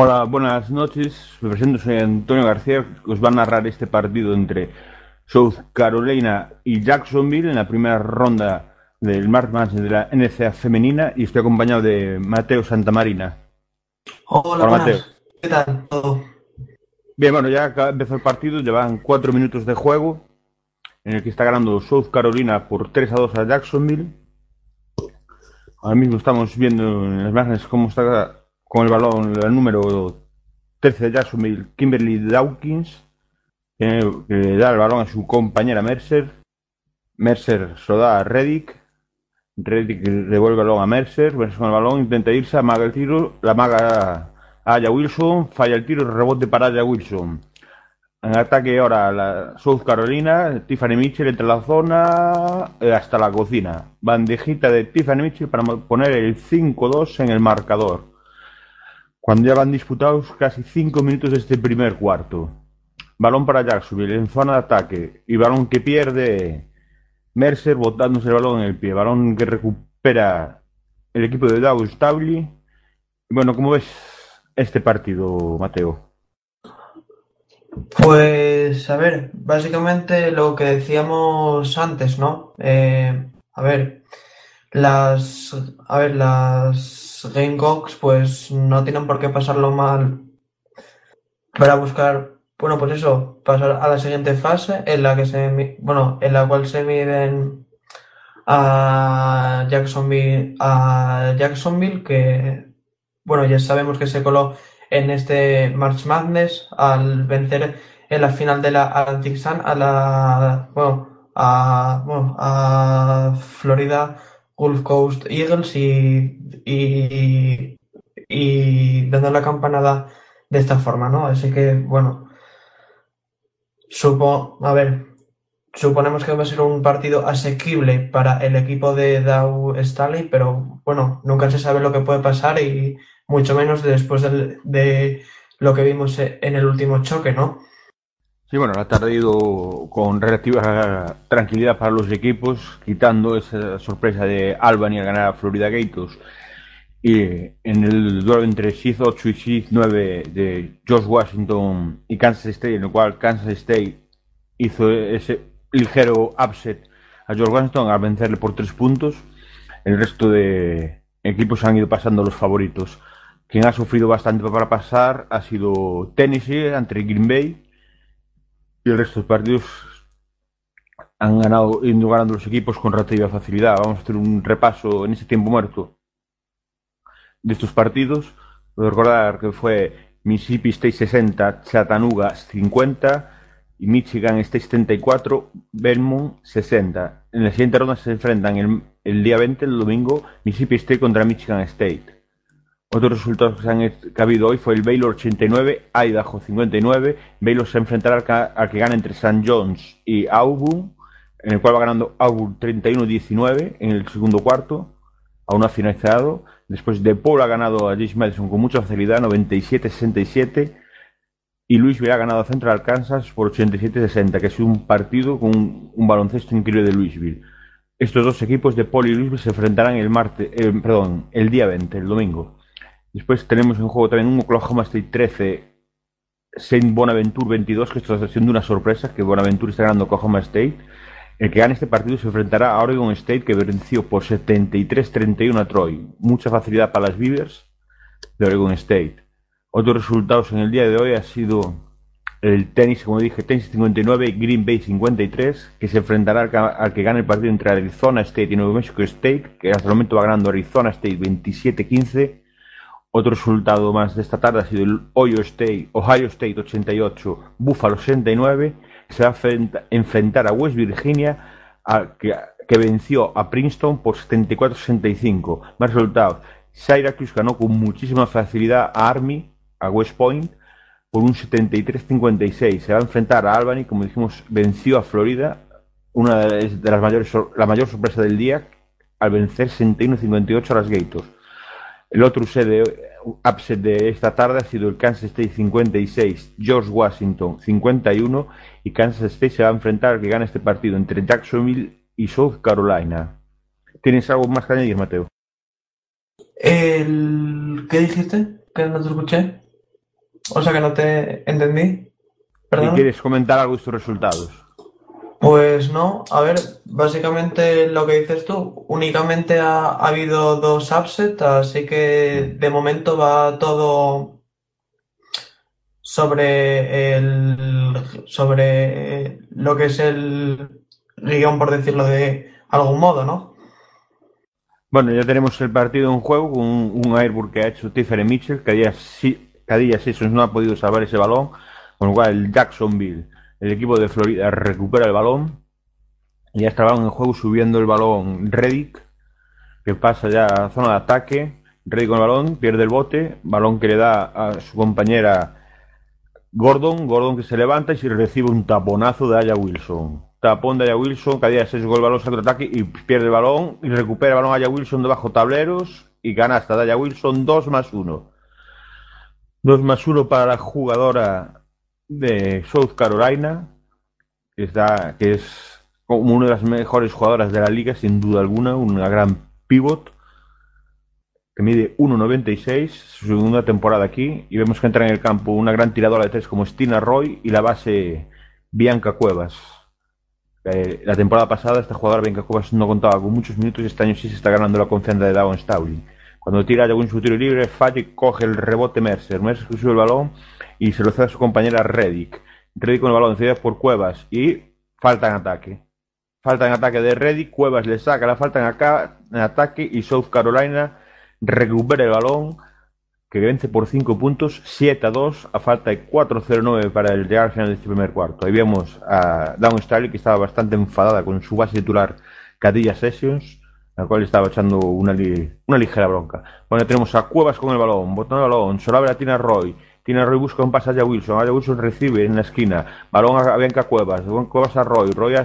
Hola, buenas noches. Me presento, soy Antonio García, os va a narrar este partido entre South Carolina y Jacksonville en la primera ronda del March Match de la NCA femenina y estoy acompañado de Mateo Santamarina. Hola, Hola. Mateo. ¿Qué tal? ¿Todo? Bien, bueno, ya empezó el partido, llevan cuatro minutos de juego en el que está ganando South Carolina por 3 a 2 a Jacksonville. Ahora mismo estamos viendo en las imágenes cómo está con el balón el número 13 de Jacksonville, Kimberly Dawkins, que, da el balón a su compañera Mercer. Mercer se lo da a Reddick. Reddick devuelve el balón a Mercer. Mercer con el balón intenta irse, amaga el tiro, la amaga a Aya Wilson, falla el tiro, rebote para Aya Wilson. En ataque ahora la South Carolina, Tiffany Mitchell entre la zona eh, hasta la cocina. Bandejita de Tiffany Mitchell para poner el 5-2 en el marcador. Cuando ya van disputados casi 5 minutos de este primer cuarto. Balón para Jacksonville en zona de ataque y balón que pierde Mercer botándose el balón en el pie. Balón que recupera el equipo de Dow Stably. Bueno, ¿cómo ves este partido, Mateo? Pues, a ver, básicamente lo que decíamos antes, ¿no? Eh, a ver, las, a ver, las Gamecocks, pues no tienen por qué pasarlo mal para buscar, bueno, pues eso, pasar a la siguiente fase en la que se, bueno, en la cual se miden a Jacksonville, a Jacksonville, que, bueno, ya sabemos que se coló en este March Madness al vencer en la final de la Atlantic Sun a la, bueno, a, bueno, a Florida Gulf Coast Eagles y, y, y dando la campanada de esta forma, ¿no? Así que, bueno, supo, a ver, suponemos que va a ser un partido asequible para el equipo de Dow Staley, pero bueno, nunca se sabe lo que puede pasar y mucho menos después de lo que vimos en el último choque, ¿no? Sí, bueno, la tarde ha ido con relativa tranquilidad para los equipos, quitando esa sorpresa de Albany al ganar a Florida Gators. Y en el duelo entre Sheath 8 y Sheath 9 de George Washington y Kansas State, en el cual Kansas State hizo ese ligero upset a George Washington al vencerle por tres puntos. El resto de equipos han ido pasando los favoritos. Quien ha sufrido bastante para pasar ha sido Tennessee ante Green Bay y el resto de partidos han ganado, ido ganando los equipos con relativa facilidad. Vamos a hacer un repaso en ese tiempo muerto de estos partidos. Recordar que fue Mississippi State 60, Chattanooga 50 y Michigan State 74, Belmont 60. En la siguiente ronda se enfrentan el, el día 20, el domingo, Mississippi State contra Michigan State. Otros resultados que, que ha habido hoy fue el Baylor 89, Idaho 59. Baylor se enfrentará al, ca- al que gana entre St. John's y Auburn, en el cual va ganando Auburn 31-19 en el segundo cuarto. Aún no ha finalizado. Después de Paul ha ganado a James Madison con mucha facilidad, 97-67. Y Louisville ha ganado a Central Kansas por 87-60, que sido un partido con un, un baloncesto increíble de Louisville. Estos dos equipos de Paul y Louisville se enfrentarán el martes, eh, perdón, el día 20, el domingo. Después tenemos en juego también un Oklahoma State 13, Saint Bonaventure 22, que esto está siendo una sorpresa, que Bonaventure está ganando Oklahoma State. El que gane este partido se enfrentará a Oregon State, que venció por 73-31 a Troy. Mucha facilidad para las Beavers de Oregon State. Otros resultados en el día de hoy ha sido el tenis, como dije, tenis 59, Green Bay 53, que se enfrentará al, ca- al que gane el partido entre Arizona State y Nuevo Mexico State, que hasta el momento va ganando Arizona State 27-15. Otro resultado más de esta tarde ha sido el Ohio State, Ohio State 88, Buffalo 69. Se va a enfrenta- enfrentar a West Virginia, a- que, que venció a Princeton por 74-65. Más resultados. Syracuse ganó con muchísima facilidad a Army, a West Point, por un 73-56. Se va a enfrentar a Albany, como dijimos, venció a Florida, una de las mayores, la mayor sorpresa del día, al vencer 61-58 a las Gators. El otro upset de, upset de esta tarde ha sido el Kansas State 56, George Washington 51 y Kansas State se va a enfrentar al que gana este partido entre Jacksonville y South Carolina. ¿Tienes algo más que añadir, Mateo? El... ¿Qué dijiste? Que no te escuché. O sea que no te entendí. ¿Perdón? quieres comentar algo de estos resultados? Pues no, a ver, básicamente lo que dices tú, únicamente ha, habido dos upsets, así que de momento va todo sobre el sobre lo que es el guion, por decirlo de algún modo, ¿no? Bueno, ya tenemos el partido en juego con un, un que ha hecho Tiffany Mitchell, que a día Sessions no ha podido salvar ese balón, con lo cual el Jacksonville el equipo de Florida recupera el balón. Y ya el balón en juego subiendo el balón Reddick, que pasa ya a zona de ataque. Reddick con el balón, pierde el bote, balón que le da a su compañera Gordon, Gordon que se levanta y se recibe un taponazo de Aya Wilson. Tapón de Aya Wilson, cada día se gol el balón, otro ataque y pierde el balón y recupera el balón Aya Wilson debajo tableros y gana hasta Aya Wilson 2 más 1. 2 más 1 para la jugadora de South Carolina, que, está, que es como una de las mejores jugadoras de la liga, sin duda alguna, una gran pivot, que mide 1,96, su segunda temporada aquí, y vemos que entra en el campo una gran tiradora de tres como Stina Roy y la base Bianca Cuevas. Eh, la temporada pasada esta jugadora Bianca Cuevas no contaba con muchos minutos y este año sí se está ganando la confianza de Davon Stowley. Cuando tira en su tiro libre, y coge el rebote Mercer. Mercer sube el balón y se lo cede a su compañera Reddick. Reddick con el balón cedido por Cuevas y falta en ataque. Falta en ataque de Reddick, Cuevas le saca la falta en, ataque y South Carolina recupera el balón que vence por 5 puntos, 7 a 2, a falta de 4-0-9 para el llegar al final de este primer cuarto. Ahí vemos a Down Starley que estaba bastante enfadada con su base titular Cadilla Sessions, la cual estaba echando una, una ligera bronca. Bueno, tenemos a Cuevas con el balón, botando el balón, solo a Tina Roy, tiene Roy busca un pasaje a Wilson. A Wilson recibe en la esquina. Balón a Bianca Cuevas. Cuevas a Roy. Roy a,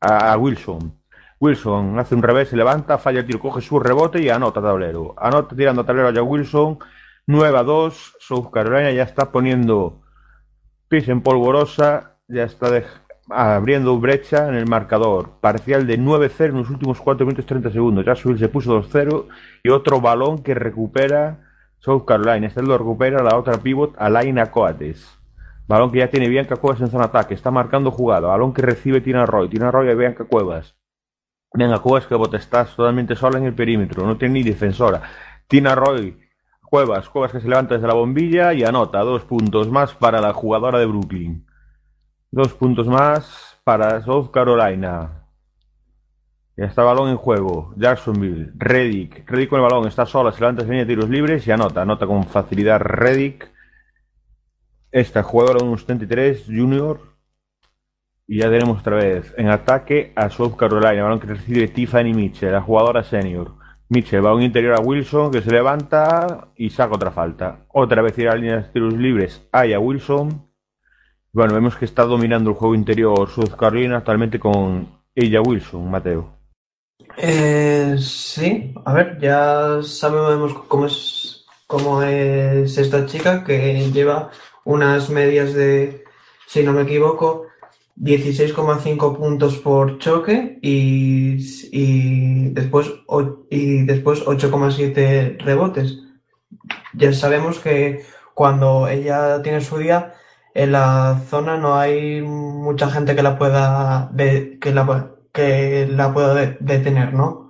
a, Wilson. Wilson hace un revés, se levanta, falla el tiro, coge su rebote y anota tablero. Anota tirando tablero a Wilson. 9 a 2. South Carolina ya está poniendo pis en polvorosa. Ya está abriendo brecha en el marcador. Parcial de 9-0 en los últimos 4 minutos 30 segundos. Ya se puso 2-0 y otro balón que recupera South Carolina. Este lo recupera la otra pivot, Alaina Coates. Balón que ya tiene Bianca Cuevas en zona ataque. Está marcando jugada. Balón que recibe Tina Roy. Tina Roy a Bianca Cuevas. Bianca Cuevas que está totalmente sola en el perímetro. No tiene ni defensora. Tina Roy. Cuevas. Cuevas que se levanta desde la bombilla y anota. Dos puntos más para la jugadora de Brooklyn. Dos puntos más para South Carolina. Ya está balón en juego. Jacksonville. Reddick. Reddick con el balón. Está sola. Se levanta, se viene tiros libres y anota. Anota con facilidad Reddick. Esta jugadora de un 73, Junior. Y ya tenemos otra vez en ataque a South Carolina. Balón que recibe Tiffany Mitchell, la jugadora senior. Mitchell, balón interior a Wilson que se levanta y saca otra falta. Otra vez ir a líneas de tiros libres. Hay a Wilson. Bueno, vemos que está dominando el juego interior South Carolina actualmente con ella Wilson, Mateo. Eh, sí, a ver, ya sabemos cómo es, cómo es esta chica que lleva unas medias de, si no me equivoco, 16,5 puntos por choque y, y después, y después 8,7 rebotes. Ya sabemos que cuando ella tiene su día, en la zona no hay mucha gente que la pueda, que la, que la pueda detener, ¿no?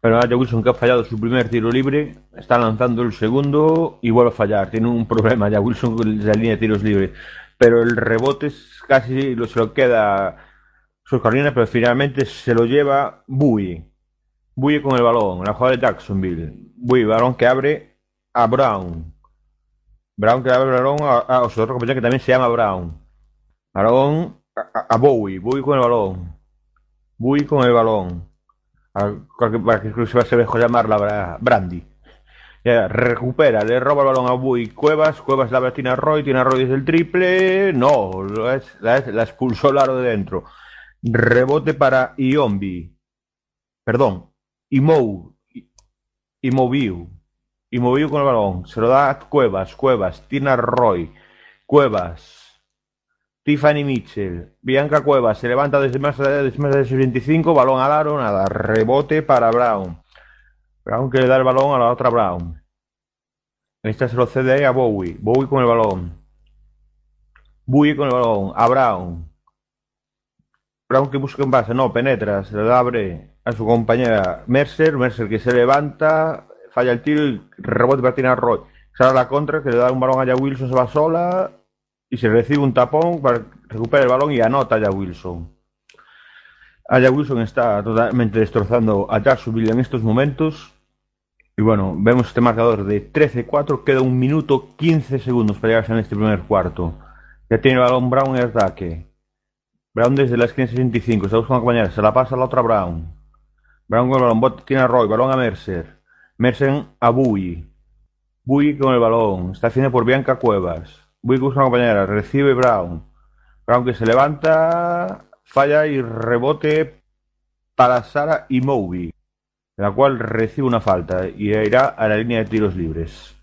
Pero ahora Wilson que ha fallado su primer tiro libre, está lanzando el segundo y vuelve a fallar. Tiene un problema ya Wilson con la línea de tiros libres. Pero el rebote casi lo, se lo queda su Carolina, pero finalmente se lo lleva Bui. Bui con el balón, la jugada de Jacksonville. Bui, balón que abre a Brown. Brown que abre el balón a, a, compañero que también se llama Brown. Balón a, a Bowie. Bowie con el balón. Bui con el balón. Para que se dejó llamarla Brandy. recupera, le roba el balón a Bui Cuevas, Cuevas la a Tina Roy, Tina Roy es el triple, no, la, la expulsó Laro de dentro. Rebote para Iombi, perdón, Imou, Imoviu, Imoviu con el balón, se lo da a Cuevas, Cuevas, Tina Roy, Cuevas, Tiffany Mitchell, Bianca Cuevas se levanta desde más, más de 25, balón al aro, nada, rebote para Brown. Brown que le da el balón a la otra Brown. Esta se lo cede a Bowie. Bowie con el balón. Bowie con el balón. A Brown. Brown que busca en base. No, penetra. Se le abre a su compañera Mercer. Mercer que se levanta. Falla el tiro y rebote para Tina Roy. Sale la contra que le da un balón a ya Wilson. Se va sola. Y se recibe un tapón para recuperar el balón y anota a Wilson. Aya Wilson está totalmente destrozando a Jacksonville en estos momentos. Y bueno, vemos este marcador de 13-4. Queda un minuto 15 segundos para llegar a este primer cuarto. Ya tiene el balón Brown en ataque. Brown desde la esquina 65. Está buscando compañera. Se la pasa a la otra Brown. Brown con el balón. Tiene a Roy. Balón a Mercer. Mercer a Bui. Bui con el balón. Está haciendo por Bianca Cuevas. Bui busca una compañera. Recibe Brown. Brown que se levanta falla y rebote para Sara y Moby, la cual recibe una falta y irá a la línea de tiros libres.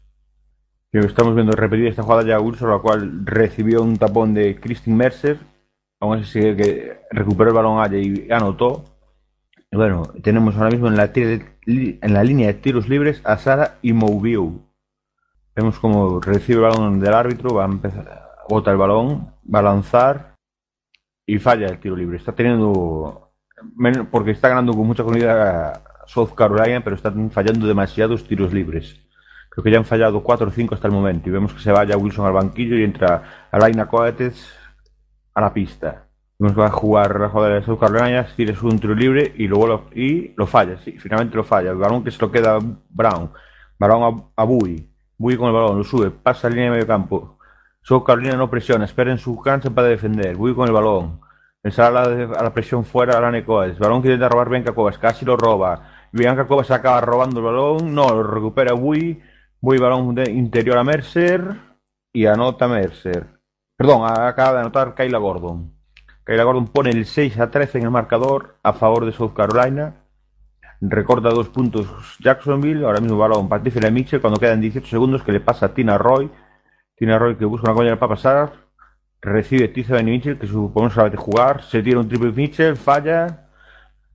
Estamos viendo repetir esta jugada ya Wilson, la cual recibió un tapón de Christine Mercer. Aún así sigue que recuperó el balón allá y anotó. Bueno, tenemos ahora mismo en la, en la línea de tiros libres a Sara y Moby. Vemos como recibe el balón del árbitro, va a empezar, bota el balón, va a lanzar y falla el tiro libre. Está teniendo, porque está ganando con mucha comunidad South Carolina, pero están fallando demasiados tiros libres. Creo que ya han fallado 4 o 5 hasta el momento. Y vemos que se vaya Wilson al banquillo y entra Alaina Coates a la pista. Vemos que va a jugar la jugada de South Carolina, tira un tiro libre y luego lo, y lo falla. Sí, finalmente lo falla. El balón que se lo queda Brown. Balón a, a Bui. Bui con el balón, lo sube, pasa a línea de medio campo. South Carolina no presiona, espera en su cancha para defender. Voy con el balón. Pensar a la, presión fuera a la Necoes. Balón que intenta robar Bianca Cobas, casi lo roba. Bianca Cobas acaba robando el balón. No, lo recupera Bui. Bui balón de interior a Mercer. Y anota Mercer. Perdón, acaba de anotar Kayla Gordon. Kayla Gordon pone el 6 a 13 en el marcador a favor de South Carolina. Recorta dos puntos Jacksonville. Ahora mismo balón para Mitchell cuando quedan 18 segundos que le pasa a Tina Roy tiene a Roy que busca una compañera para pasar. Recibe Tiza Mitchell, que supongo sabe jugar. Se tira un triple Mitchell, falla.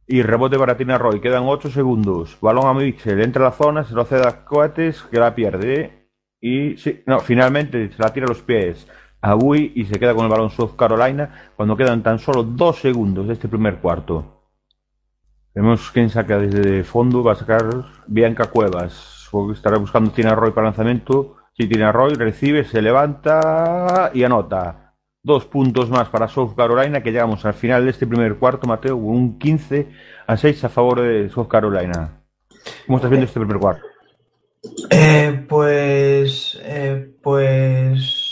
Y rebote para Tina Roy. Quedan 8 segundos. Balón a Mitchell. Entra a la zona, se lo cede a Coates, que la pierde. Y sí, no, finalmente se la tira a los pies a Bui y se queda con el balón South Carolina cuando quedan tan solo 2 segundos de este primer cuarto. Vemos quién saca desde fondo. Va a sacar Bianca Cuevas. Estará buscando Tina Roy para lanzamiento. Si tiene Roy, recibe, se levanta y anota. Dos puntos más para South Carolina, que llegamos al final de este primer cuarto, Mateo, un 15 a 6 a favor de South Carolina. ¿Cómo estás viendo este primer cuarto? Eh, pues, eh, pues,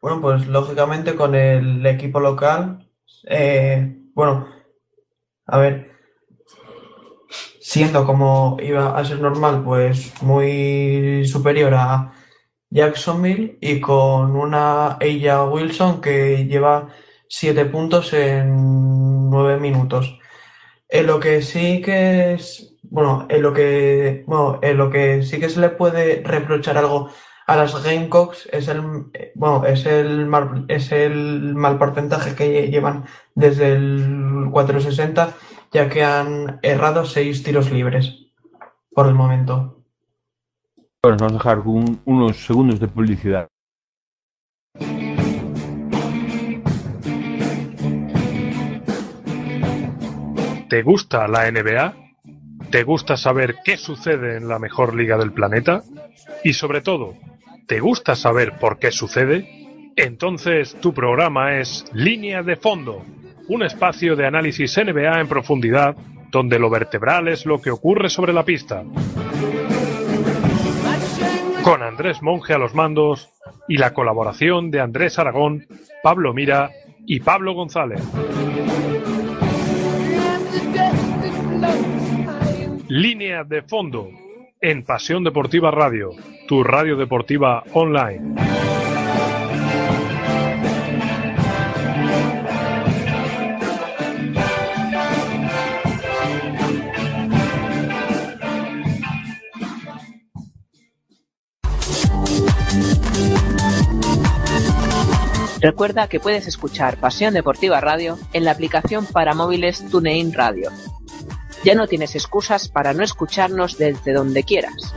bueno, pues lógicamente con el equipo local, eh, bueno, a ver, siendo como iba a ser normal, pues muy superior a Jacksonville y con una ella Wilson que lleva siete puntos en nueve minutos. En lo que sí que es, bueno, en lo que, bueno, en lo que sí que se le puede reprochar algo a las Gamecocks es el, bueno, es el mal, es el mal porcentaje que llevan desde el 460 ya que han errado seis tiros libres por el momento. Bueno, vamos a dejar unos segundos de publicidad. ¿Te gusta la NBA? ¿Te gusta saber qué sucede en la mejor liga del planeta? Y sobre todo, ¿te gusta saber por qué sucede? Entonces tu programa es Línea de Fondo un espacio de análisis NBA en profundidad, donde lo vertebral es lo que ocurre sobre la pista. Con Andrés Monge a los mandos y la colaboración de Andrés Aragón, Pablo Mira y Pablo González. Línea de fondo en Pasión Deportiva Radio, tu radio deportiva online. Recuerda que puedes escuchar Pasión Deportiva Radio en la aplicación para móviles TuneIn Radio. Ya no tienes excusas para no escucharnos desde donde quieras.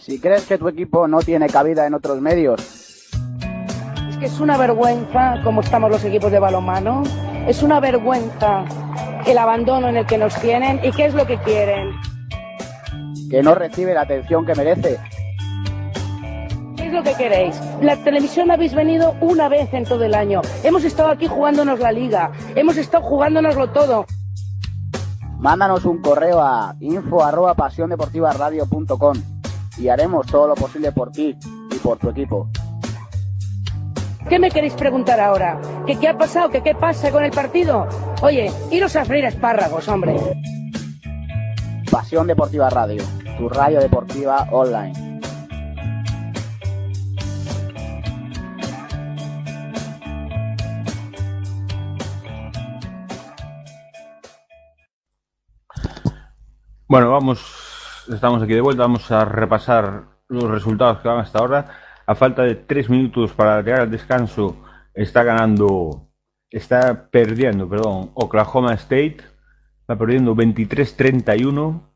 Si crees que tu equipo no tiene cabida en otros medios. Es que es una vergüenza como estamos los equipos de balonmano. Es una vergüenza el abandono en el que nos tienen y qué es lo que quieren. Que no recibe la atención que merece. ¿Qué es lo que queréis? La televisión habéis venido una vez en todo el año. Hemos estado aquí jugándonos la liga. Hemos estado jugándonoslo todo. Mándanos un correo a info arroba pasiondeportivaradio.com y haremos todo lo posible por ti y por tu equipo. ¿Qué me queréis preguntar ahora? ¿Que qué ha pasado? ¿Que qué pasa con el partido? Oye, iros a freír espárragos, hombre. Pasión Deportiva Radio, tu radio deportiva online. Bueno, vamos, estamos aquí de vuelta, vamos a repasar los resultados que van hasta ahora. A falta de tres minutos para llegar al descanso, está ganando, está perdiendo, perdón, Oklahoma State, está perdiendo 23-31.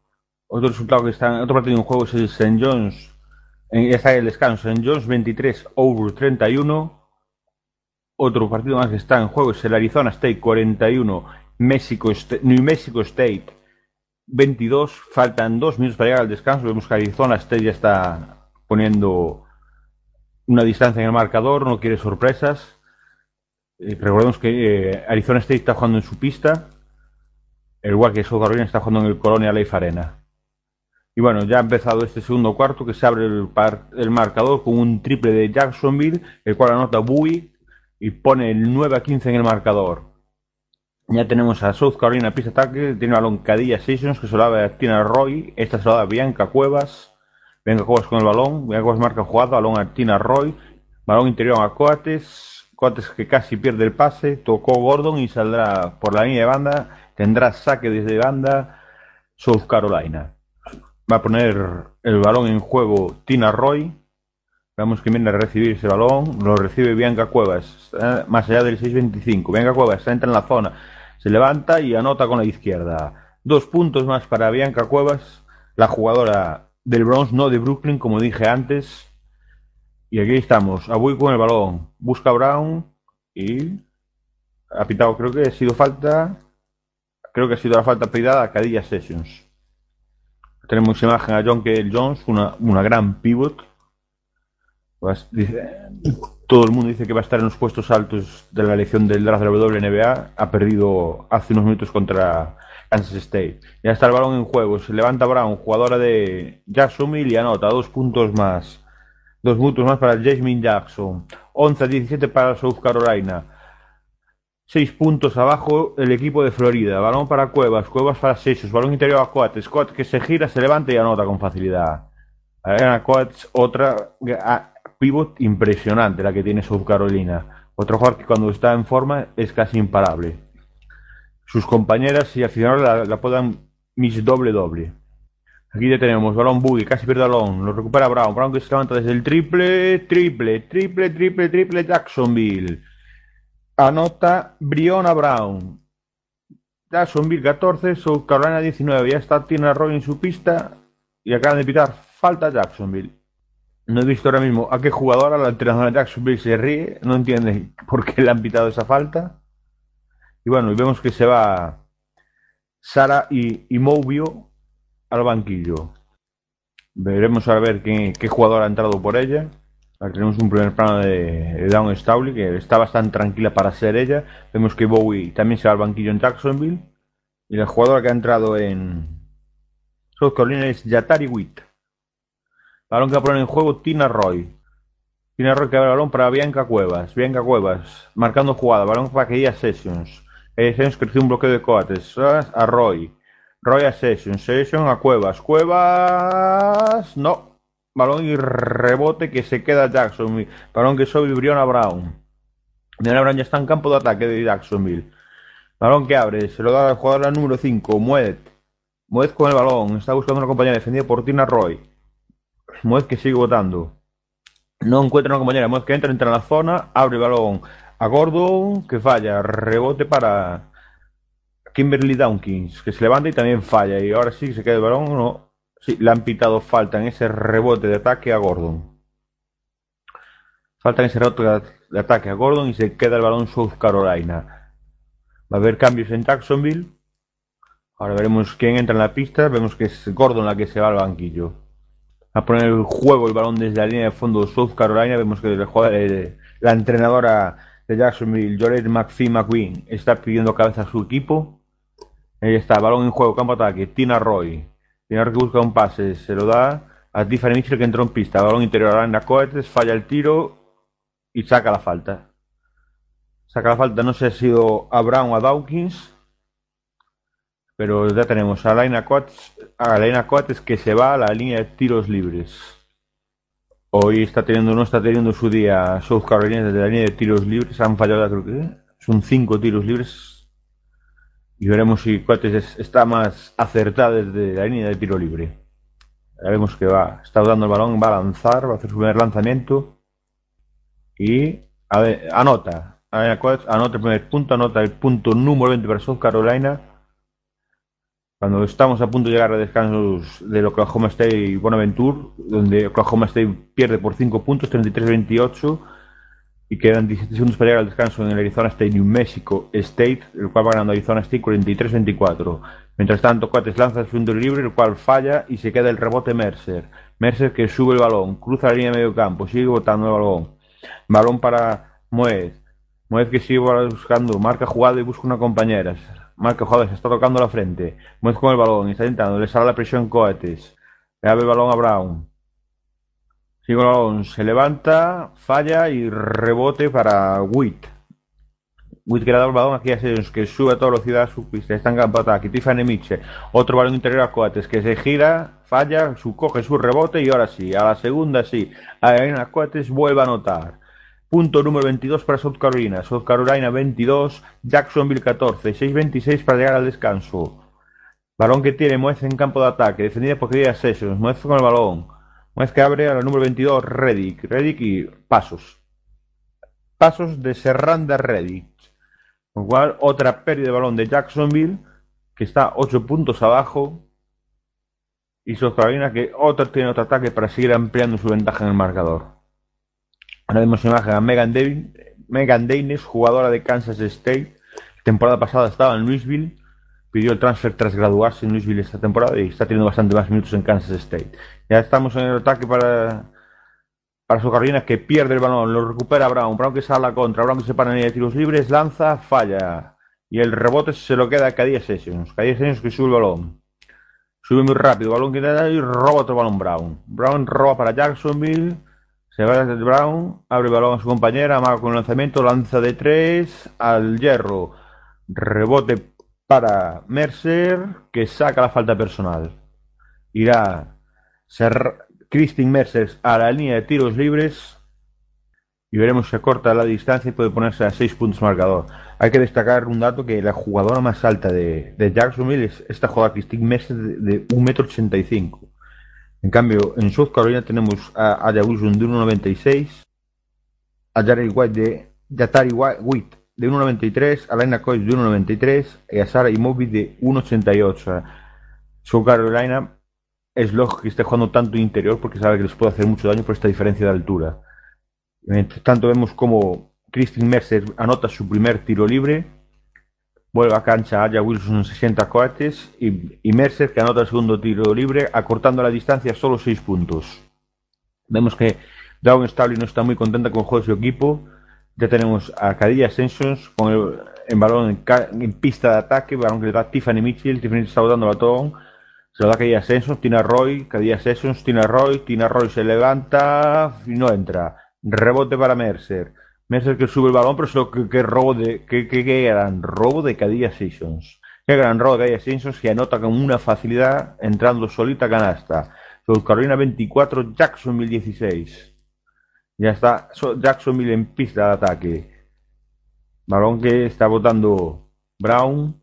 Otro resultado que está, otro partido en juego es el St. John's, en, está en el descanso, St. John's 23 over 31. Otro partido más que está en juego es el Arizona State 41, México New Mexico State 22. Faltan dos minutos para llegar al descanso. Vemos que Arizona State ya está poniendo una distancia en el marcador, no quiere sorpresas. Eh, recordemos que eh, Arizona State está jugando en su pista, igual que South Carolina está jugando en el Colonia Life Arena. Y bueno, ya ha empezado este segundo cuarto que se abre el, par, el marcador con un triple de Jacksonville, el cual anota Bowie y pone el 9 a 15 en el marcador. Ya tenemos a South Carolina pista ataque, tiene balón Cadilla Sessions que se lo da a Tina Roy, esta se lo da a Bianca Cuevas, Bianca Cuevas con el balón, Bianca Cuevas marca jugada, balón a Tina Roy, balón interior a Coates, Coates que casi pierde el pase, tocó Gordon y saldrá por la línea de banda, tendrá saque desde banda South Carolina. Va a poner el balón en juego Tina Roy, Vemos que viene a recibir ese balón, lo recibe Bianca Cuevas, más allá del 6.25. Bianca Cuevas entra en la zona, se levanta y anota con la izquierda. Dos puntos más para Bianca Cuevas, la jugadora del Bronx, no de Brooklyn, como dije antes. Y aquí estamos, Abuy con el balón, busca Brown y ha pitado, creo que ha sido falta, creo que ha sido la falta pedida a Cadilla Sessions. Tenemos imagen a John K. Jones, una, una gran pivot todo el mundo dice que va a estar en los puestos altos de la elección del draft de la WNBA. Ha perdido hace unos minutos contra Kansas State. Ya está el balón en juego. Se levanta Brown, jugadora de Jacksonville, y anota dos puntos más. Dos puntos más para Jasmine Jackson. 11 a 17 para South Carolina. Seis puntos abajo el equipo de Florida. Balón para Cuevas. Cuevas para Seixos. Balón interior a Coates. Scott que se gira, se levanta y anota con facilidad. Ana Coates, otra pivot impresionante la que tiene South Carolina. Otro jugador que cuando está en forma es casi imparable. Sus compañeras y aficionados la, la apodan Miss Doble Doble. Aquí ya tenemos balón Buggy, casi pierde balón, lo recupera Brown. Brown que se levanta desde el triple, triple, triple, triple, triple Jacksonville. Anota Briona Brown. Jacksonville 14, South Carolina 19. Ya está Tina Roy en su pista y acaban de pitar falta Jacksonville. No he visto ahora mismo a qué jugadora la entrenadora Jacksonville se ríe, no entiende por qué le han pitado esa falta. Y bueno, y vemos que se va Sara y, y Movio al banquillo. Veremos a ver qué jugador ha entrado por ella. Aquí tenemos un primer plano de, Down Stowley, que está bastante tranquila para ser ella. Vemos que Bowie también se va al banquillo en Jacksonville. Y la jugadora que ha entrado en South Carolina es Yatari Witt. Balón que va a poner en juego Tina Roy. Tina Roy que abre el balón para Bianca Cuevas. Bianca Cuevas marcando jugada. Balón para que Sessions. Eh, Sessions creció un bloqueo de coates. A Roy. Roy a Sessions. Sessions a Cuevas. Cuevas. No. Balón y rebote que se queda Jacksonville. Balón que sobe Briona Brown. Briona Brown ya está en campo de ataque de Jacksonville. Balón que abre. Se lo da al jugador número 5. Mued. Mued con el balón. Está buscando una compañera defendida por Tina Roy. Muez que sigue votando. No encuentra una compañera. Muez que entra, entra en la zona, abre el balón a Gordon, que falla. Rebote para Kimberly Dawkins, que se levanta y también falla. Y ahora sí se queda el balón. No. Sí, le han pitado falta en ese rebote de ataque a Gordon. Falta en ese rebote de ataque a Gordon y se queda el balón South Carolina. Va a haber cambios en Jacksonville. Ahora veremos quién entra en la pista. Vemos que es Gordon la que se va al banquillo. A poner el juego el balón desde la línea de fondo South Carolina. Vemos que el la entrenadora de Jacksonville, Joret McPhee McQueen, está pidiendo cabeza a su equipo. Ahí está, balón en juego, campo ataque. Tina Roy. Tina Roy que busca un pase, se lo da a Tiffany Mitchell que entró en pista. Balón interior a la Coates, falla el tiro y saca la falta. Saca la falta, no sé si ha sido a Brown o a Dawkins. Pero ya tenemos a Laina Coates, a Laina Coates que se va a la línea de tiros libres. Hoy está teniendo, no está teniendo su día South Carolina desde la línea de tiros libres. Han fallado, creo que son cinco tiros libres. Y veremos si Coates está más acertado desde la línea de tiro libre. Ya vemos que va, está dando el balón, va a lanzar, va a hacer su primer lanzamiento. Y a ver, anota. Anota el primer punto, anota el punto número 20 para South Carolina cuando estamos a punto de llegar a descansos del Oklahoma State y Bonaventure, donde Oklahoma State pierde por 5 puntos, 33-28, y quedan 17 segundos para llegar al descanso en el Arizona State New Mexico State, el cual va ganando Arizona State 43-24. Mientras tanto, Coates lanza el segundo libre, el cual falla y se queda el rebote Mercer. Mercer que sube el balón, cruza la línea de medio campo, sigue botando el balón. Balón para Moed. Moed que sigue buscando, marca jugada y busca una compañera. Marco joder, se está tocando la frente. Mueve con el balón, está intentando, le sale la presión Coates. Le abre el balón a Brown. Balón, se levanta, falla y rebote para Witt. Witt que le da el balón aquí a Sessions, que sube a toda velocidad su pista. Está en campo ataque. Tiffany Mitchell. Otro balón interior a Coates, que se gira, falla, su, coge su rebote y ahora sí. A la segunda sí. A Coates vuelve a anotar. Punto número 22 para South Carolina. South Carolina 22, Jacksonville 14. 6-26 para llegar al descanso. Balón que tiene Muez en campo de ataque. Defendida por Querida Sessions. Muez con el balón. Muez que abre a la número 22, Reddick. Reddick y pasos. Pasos de Serranda Reddick. Con lo cual, otra pérdida de balón de Jacksonville. Que está 8 puntos abajo. Y South Carolina que otra tiene otro ataque para seguir ampliando su ventaja en el marcador. Ahora vemos imagen a Megan, Davis, Daines, jugadora de Kansas State. Temporada pasada estaba en Louisville. Pidió el transfer tras graduarse en Louisville esta temporada y está teniendo bastante más minutos en Kansas State. Ya estamos en el ataque para, para su Carolina que pierde el balón, lo recupera Brown. Brown que sale a la contra, Brown que se para en de tiros libres, lanza, falla. Y el rebote se lo queda a Cadia Sessions. Cadia Sessions que sube el balón. Sube muy rápido, balón que da y roba otro balón Brown. Brown roba para Jacksonville. Se va desde Brown, abre el balón a su compañera, marca con un lanzamiento, lanza de tres al hierro. Rebote para Mercer, que saca la falta personal. Irá ser Christine Mercer a la línea de tiros libres y veremos si corta la distancia y puede ponerse a 6 puntos marcador. Hay que destacar un dato que la jugadora más alta de, Jacksonville es esta jugadora Christine Mercer de, de 1,85m. En cambio, en South Carolina tenemos a Wilson de 1.96, a Jared White de Yatari White de 1.93, a Laina Coy de 1.93 y a Sarah Imobi de 1.88. South Carolina es lógico que esté jugando tanto interior porque sabe que les puede hacer mucho daño por esta diferencia de altura. Mientras tanto vemos como Christine Mercer anota su primer tiro libre Vuelve a cancha Aya Wilson 60 cohetes y, Mercer que anota el segundo tiro libre acortando la distancia solo 6 puntos. Vemos que Down Stable no está muy contenta con el juego de su equipo. Ya tenemos a Cadilla Ascensions con el, balón en, pista de ataque, balón que le da Tiffany Mitchell. Tiffany está botando el batón. Se lo da Cadilla Ascensions, Tina Roy, Cadilla Ascensions, Tina Roy, Tina Roy se levanta y no entra. Rebote para Mercer. Mercer que sube el balón, pero solo que, robo de. Que, gran robo de Cadilla Sessions. Qué gran robo de Cadilla Sessions que anota con una facilidad entrando solita canasta. South Carolina 24, Jacksonville 16. Ya está Jacksonville en pista de ataque. Balón que está votando Brown.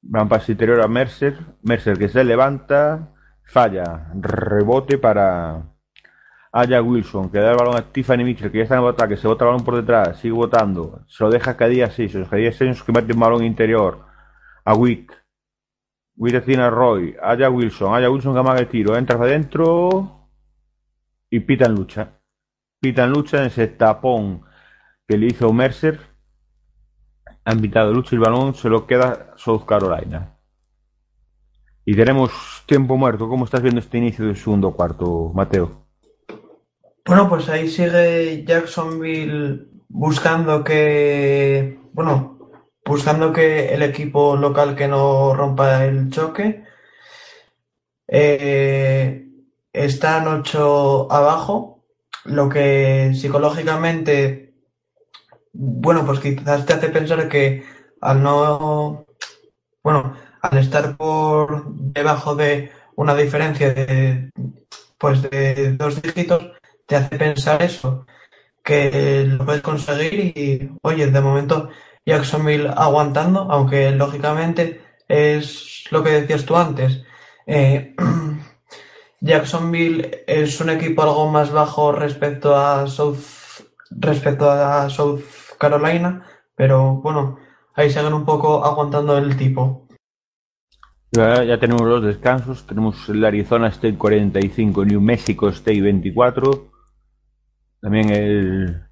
Brown pase interior a Mercer. Mercer que se levanta. Falla. Rebote para Aya Wilson, que da el balón a Tiffany Mitchell, que ya está en el ataque, se bota el balón por detrás, sigue votando, se lo deja a Kadia Sessions, Kadia Sessions que mete un balón interior a Wick. Wittatina Roy, Aya Wilson, Aya Wilson que amaga el tiro, entra para adentro y pita en lucha. En lucha en ese tapón que le hizo Mercer. Han pitado lucha y el balón se lo queda South Carolina. Y tenemos tiempo muerto. ¿Cómo estás viendo este inicio del segundo cuarto, Mateo? Bueno, pues ahí sigue Jacksonville buscando que, bueno, buscando que el equipo local que no rompa el choque. Eh, están ocho abajo, lo que psicológicamente, bueno, pues quizás te hace pensar que al no, bueno, al estar por debajo de una diferencia de, pues de dos dígitos, te hace pensar eso, que lo puedes conseguir y, oye, de momento Jacksonville aguantando, aunque lógicamente es lo que decías tú antes. Eh, Jacksonville es un equipo algo más bajo respecto a South respecto a South Carolina, pero bueno, ahí siguen un poco aguantando el tipo. Ya, tenemos los descansos, tenemos el Arizona State 45, New Mexico State 24, también el,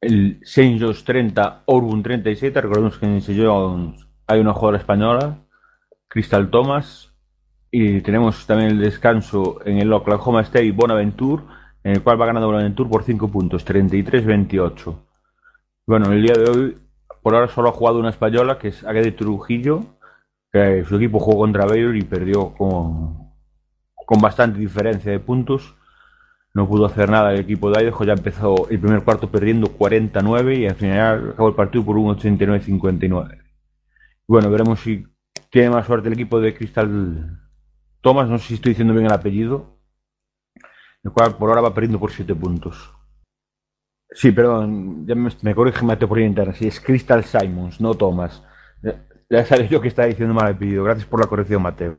el St. John's 30, Auburn 37. Recordemos que en St. John's hay una jugadora española, Crystal Thomas. Y tenemos también el descanso en el Oklahoma State Bonaventure, en el cual va ganando Bonaventure por 5 puntos, 33-28. Bueno, el día de hoy, por ahora solo ha jugado una española, que es Agade Trujillo, que su equipo jugó contra Baylor y perdió con, con bastante diferencia de puntos. No pudo hacer nada el equipo de Idaho, ya empezó el primer cuarto perdiendo 49 y al final acabó el partido por un 89-59. Bueno, veremos si tiene más suerte el equipo de Crystal Thomas, no sé si estoy diciendo bien el apellido, el cual por ahora va perdiendo por 7 puntos. Sí, perdón, ya me, me corrige Mateo por internet, si es Crystal Simons, no Thomas. Ya, ya sabía yo que estaba diciendo mal el apellido, gracias por la corrección Mateo.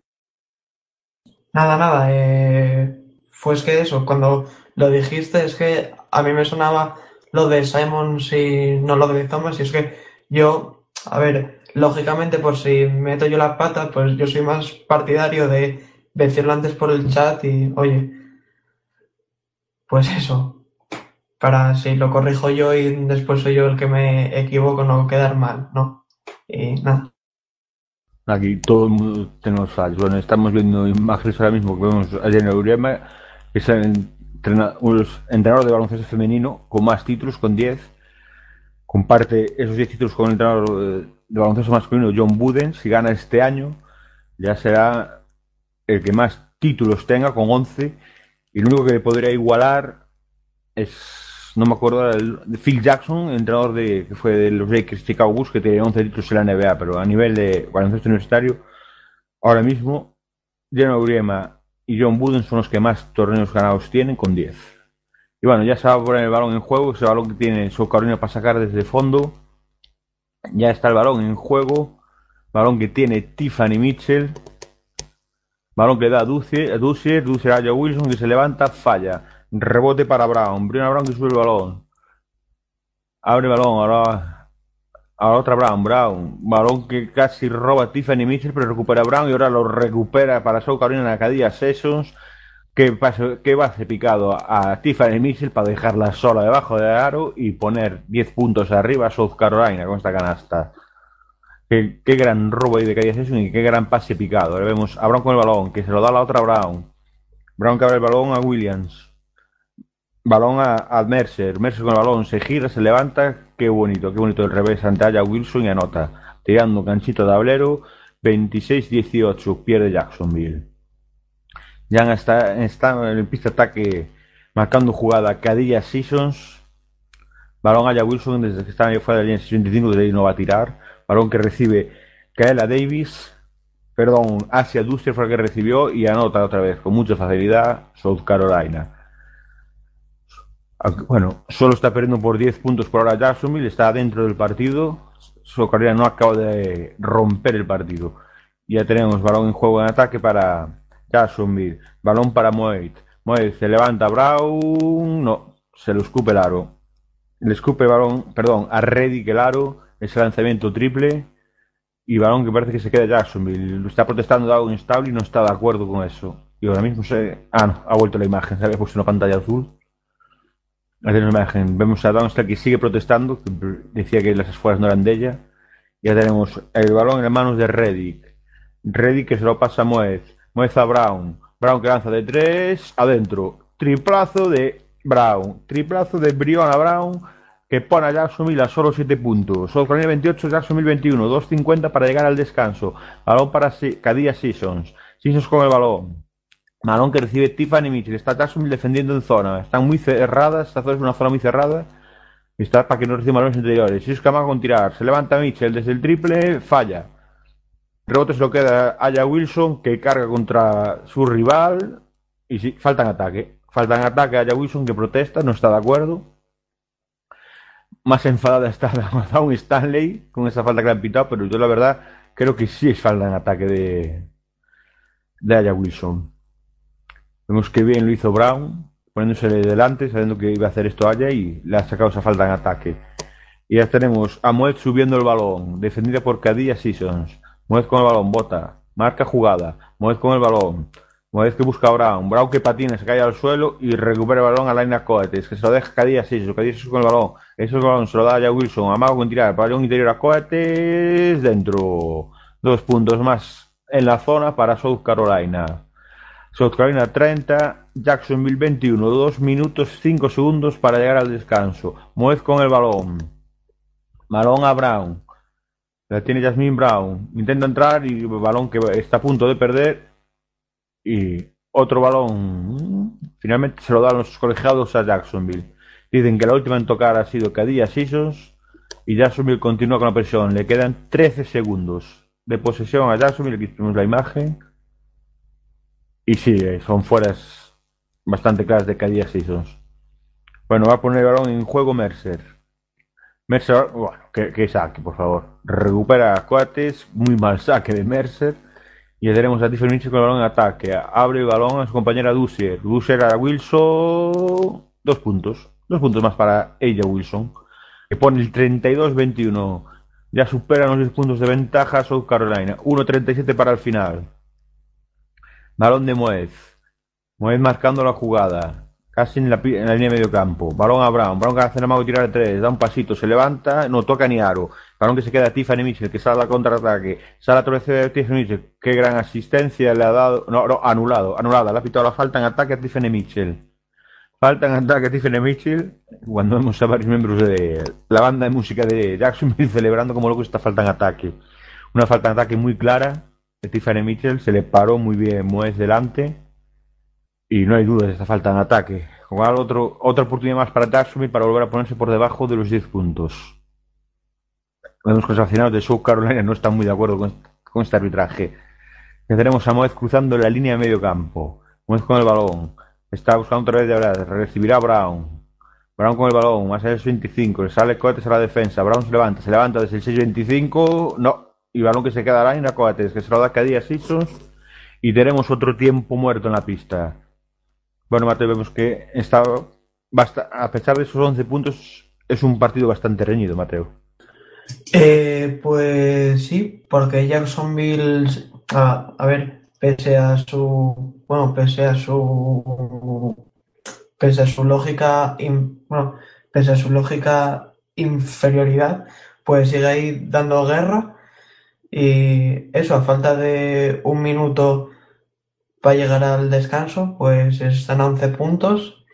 Nada, nada, eh, pues que eso, cuando lo dijiste es que a mí me sonaba lo de Simons y no lo de Thomas, y es que yo, a ver, lógicamente, por si meto yo la pata, pues yo soy más partidario de decirlo antes por el chat y, oye, pues eso, para si lo corrijo yo y después soy yo el que me equivoco, no quedar mal, ¿no? Y nada. Aquí todo el mundo tenemos fallos. Bueno, estamos viendo imágenes ahora mismo que vemos a Jenny Uriema, que es el entrenador de baloncesto femenino con más títulos, con 10. Comparte esos 10 títulos con el entrenador eh, de baloncesto masculino, John Buden. Si gana este año, ya será el que más títulos tenga, con 11. Y lo único que podría igualar es, no me acuerdo, el, Phil Jackson, entrenador de, que fue de los Lakers Chicago Bulls, que tiene 11 títulos en la NBA, pero a nivel de baloncesto universitario, ahora mismo, Jenna Uriema y John Buden son los que más torneos ganados tienen, con 10. Y bueno, ya se va a poner el balón en juego, ese balón que tiene South Carolina para sacar desde fondo. Ya está el balón en juego, balón que tiene Tiffany Mitchell. Balón que le da a Ducier, a Ducier, Ducier a Wilson que se levanta, falla. Rebote para Brown, Brianna Brown que sube el balón. Abre balón, ahora, ahora otra Brown, Brown. Balón que casi roba Tiffany Mitchell, pero recupera a Brown y ahora lo recupera para South Carolina la Cadilla Sessions. Que, pase, que va a picado a Tiffany Mitchell para dejarla sola debajo del aro y poner 10 puntos arriba a South Carolina con esta canasta. Qué, gran robo ahí de Sessions y qué gran pase picado. Ahora vemos a Brown con el balón, que se lo da la otra Brown. Brown que abre el balón a Williams. Balón a, a Mercer. Mercer con el balón se gira, se levanta. Qué bonito, qué bonito el revés ante Aya Wilson y anota. Tirando canchito de tablero. 26-18. Pierde Jacksonville. Ya está, en el pista ataque marcando jugada Cadilla Seasons. Balón a Aya Wilson desde que está ahí fuera de la línea 65 de ahí no va a tirar. Balón que recibe Kaela Davis. Perdón, Asia Duster fue el que recibió y anota otra vez con mucha facilidad South Carolina. Bueno, solo está perdiendo por 10 puntos por ahora Jacksonville, está dentro del partido. South Carolina no acaba de romper el partido. Ya tenemos balón en juego en ataque para Jacksonville. Balón para Moet. Moet se levanta Brown. No, se lo escupe el aro. Le escupe balón, perdón, a Reddick el aro. Ese lanzamiento triple. y balón que parece que se queda Jacksonville. Está protestando de algo inestable y no está de acuerdo con eso. Y ahora mismo se... Ah, no, ha vuelto la imagen, se había puesto una pantalla azul. La imagen. Vemos a Downstall que sigue protestando, decía que las esfuerzas no eran de ella. Ya tenemos el balón en manos de Reddick. Reddick que se lo pasa a Moez. Moez a Brown. Brown que lanza de tres, adentro. Triplazo de Brown. Triplazo de Briona Brown que pone a Jacksonville a solo 7 puntos. Carolina 28, Jacksonville 21. 2.50 para llegar al descanso. Balón para Cadilla Seasons. Seasons con el balón. Balón que recibe Tiffany Mitchell. Está Jacksonville defendiendo en zona. Están muy cerradas. Esta zona es una zona muy cerrada. Está para que no reciba balones interiores. Seasons con tirar. Se levanta Mitchell desde el triple. Falla. Rebote se lo queda Aya Wilson que carga contra su rival. Y sí, falta en ataque. Falta en ataque a Aya Wilson que protesta. No está de acuerdo más enfadada está Down Stanley con esa falta que le han pitado, pero yo la verdad creo que sí es falta en ataque de, de Aya Wilson. Vemos que bien lo hizo Brown, poniéndose delante, sabiendo que iba a hacer esto Aya y le ha sacado esa falta en ataque. Y ya tenemos a Moet subiendo el balón, defendida por Cadilla Seasons. Moet con el balón, bota, marca jugada, Moet con el balón, una vez que busca a Brown, Brown que patina, se cae al suelo y recupera el balón a Laina Coates, que se lo deja así, Cadilla con el balón. Eso el balón se lo da a Wilson, amago con tirar, balón interior a Coates, dentro. Dos puntos más en la zona para South Carolina. South Carolina 30, Jacksonville 21, 2 minutos 5 segundos para llegar al descanso. Moez con el balón. Balón a Brown. La tiene Jasmine Brown. Intenta entrar y el balón que está a punto de perder y otro balón finalmente se lo dan los colegiados a Jacksonville. Dicen que la última en tocar ha sido Cadilla Seasons y Jacksonville continúa con la presión. Le quedan 13 segundos de posesión a Jacksonville. Aquí tenemos la imagen. Y sí, eh, son fueras bastante claras de Cadilla. Bueno, va a poner el balón en juego Mercer. Mercer, bueno, que, saque, por favor. Recupera a Coates, muy mal saque de Mercer y tenemos a Tiffany Mitchell con el balón en ataque. Abre el balón a su compañera Dusier. Dusier a Wilson. Dos puntos. Dos puntos más para ella, Wilson. Que pone el 32-21. Ya superan los 10 puntos de ventaja South Carolina. 1-37 para el final. Balón de Moez. Moez marcando la jugada. Casi en la, línea de medio campo. Balón a Brown. Brown que hace el mago tirar de tres. Da un pasito. Se levanta. No toca ni aro. Balón que se queda Tiffany Mitchell, que sale a contraataque. Sale a torcer de Tiffany Mitchell. Qué gran asistencia le ha dado. No, no, anulado, anulada. Le ha pitado la falta en ataque a Tiffany Mitchell. Falta en ataque a Tiffany Mitchell. Cuando vemos a varios miembros de la banda de música de Jacksonville celebrando como loco esta falta en ataque. Una falta en ataque muy clara de Tiffany Mitchell. Se le paró muy bien Moes delante. Y no hay dudas de esta falta en ataque. Jugar otro, otra oportunidad más para Jacksonville para volver a ponerse por debajo de los 10 puntos. Vemos que los aficionados de South Carolina no están muy de acuerdo con, este arbitraje. Ya tenemos a Moez cruzando la línea de medio campo. Moez con el balón. Está buscando otra vez de hablar. Recibirá Brown. Brown con el balón. Más el 25. Le sale Coates a la defensa. Brown se levanta. Se levanta desde el 6-25. No. Y balón que se queda en la Coates. Que se lo da cada día Simpsons. Y tenemos otro tiempo muerto en la pista. Bueno, Mateo, vemos que está. A pesar de esos 11 puntos, es un partido bastante reñido, Mateo. Eh, pues sí, porque Jacksonville, a, a ver, pese a su, bueno, pese a su, pese a su lógica, bueno, pese a su lógica inferioridad, pues sigue ahí dando guerra. Y eso, a falta de un minuto para llegar al descanso, pues están a 11 puntos.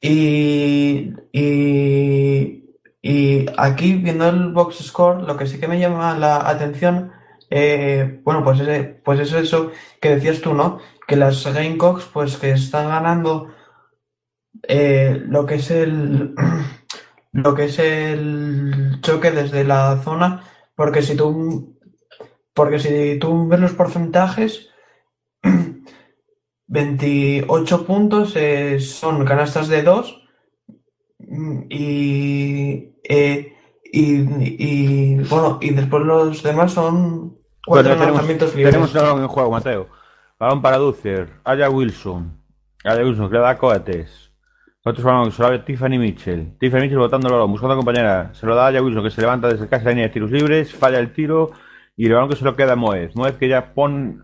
Y, y y aquí, viendo el box score, lo que sí que me llama la atención, eh, bueno, pues, pues es eso que decías tú, ¿no? Que las Gamecocks, pues que están ganando eh, lo que es el lo que es el choque desde la zona, porque si tú porque si tú ves los porcentajes, 28 puntos eh, son canastas de 2 y eh, y, bueno, y después los demás son cuatro lanzamientos libres. Tenemos un balón en juego, Mateo. Balón para Ducier, Aya Wilson. Aya Wilson, que le da cohetes. Otros balones, se lo da Tiffany Mitchell. Tiffany Mitchell botando el balón, buscando a compañera. Se lo da Aya Wilson, que se levanta desde casi la línea de tiros libres. Falla el tiro. y el balón que se lo queda a Moez. Moez que ya pone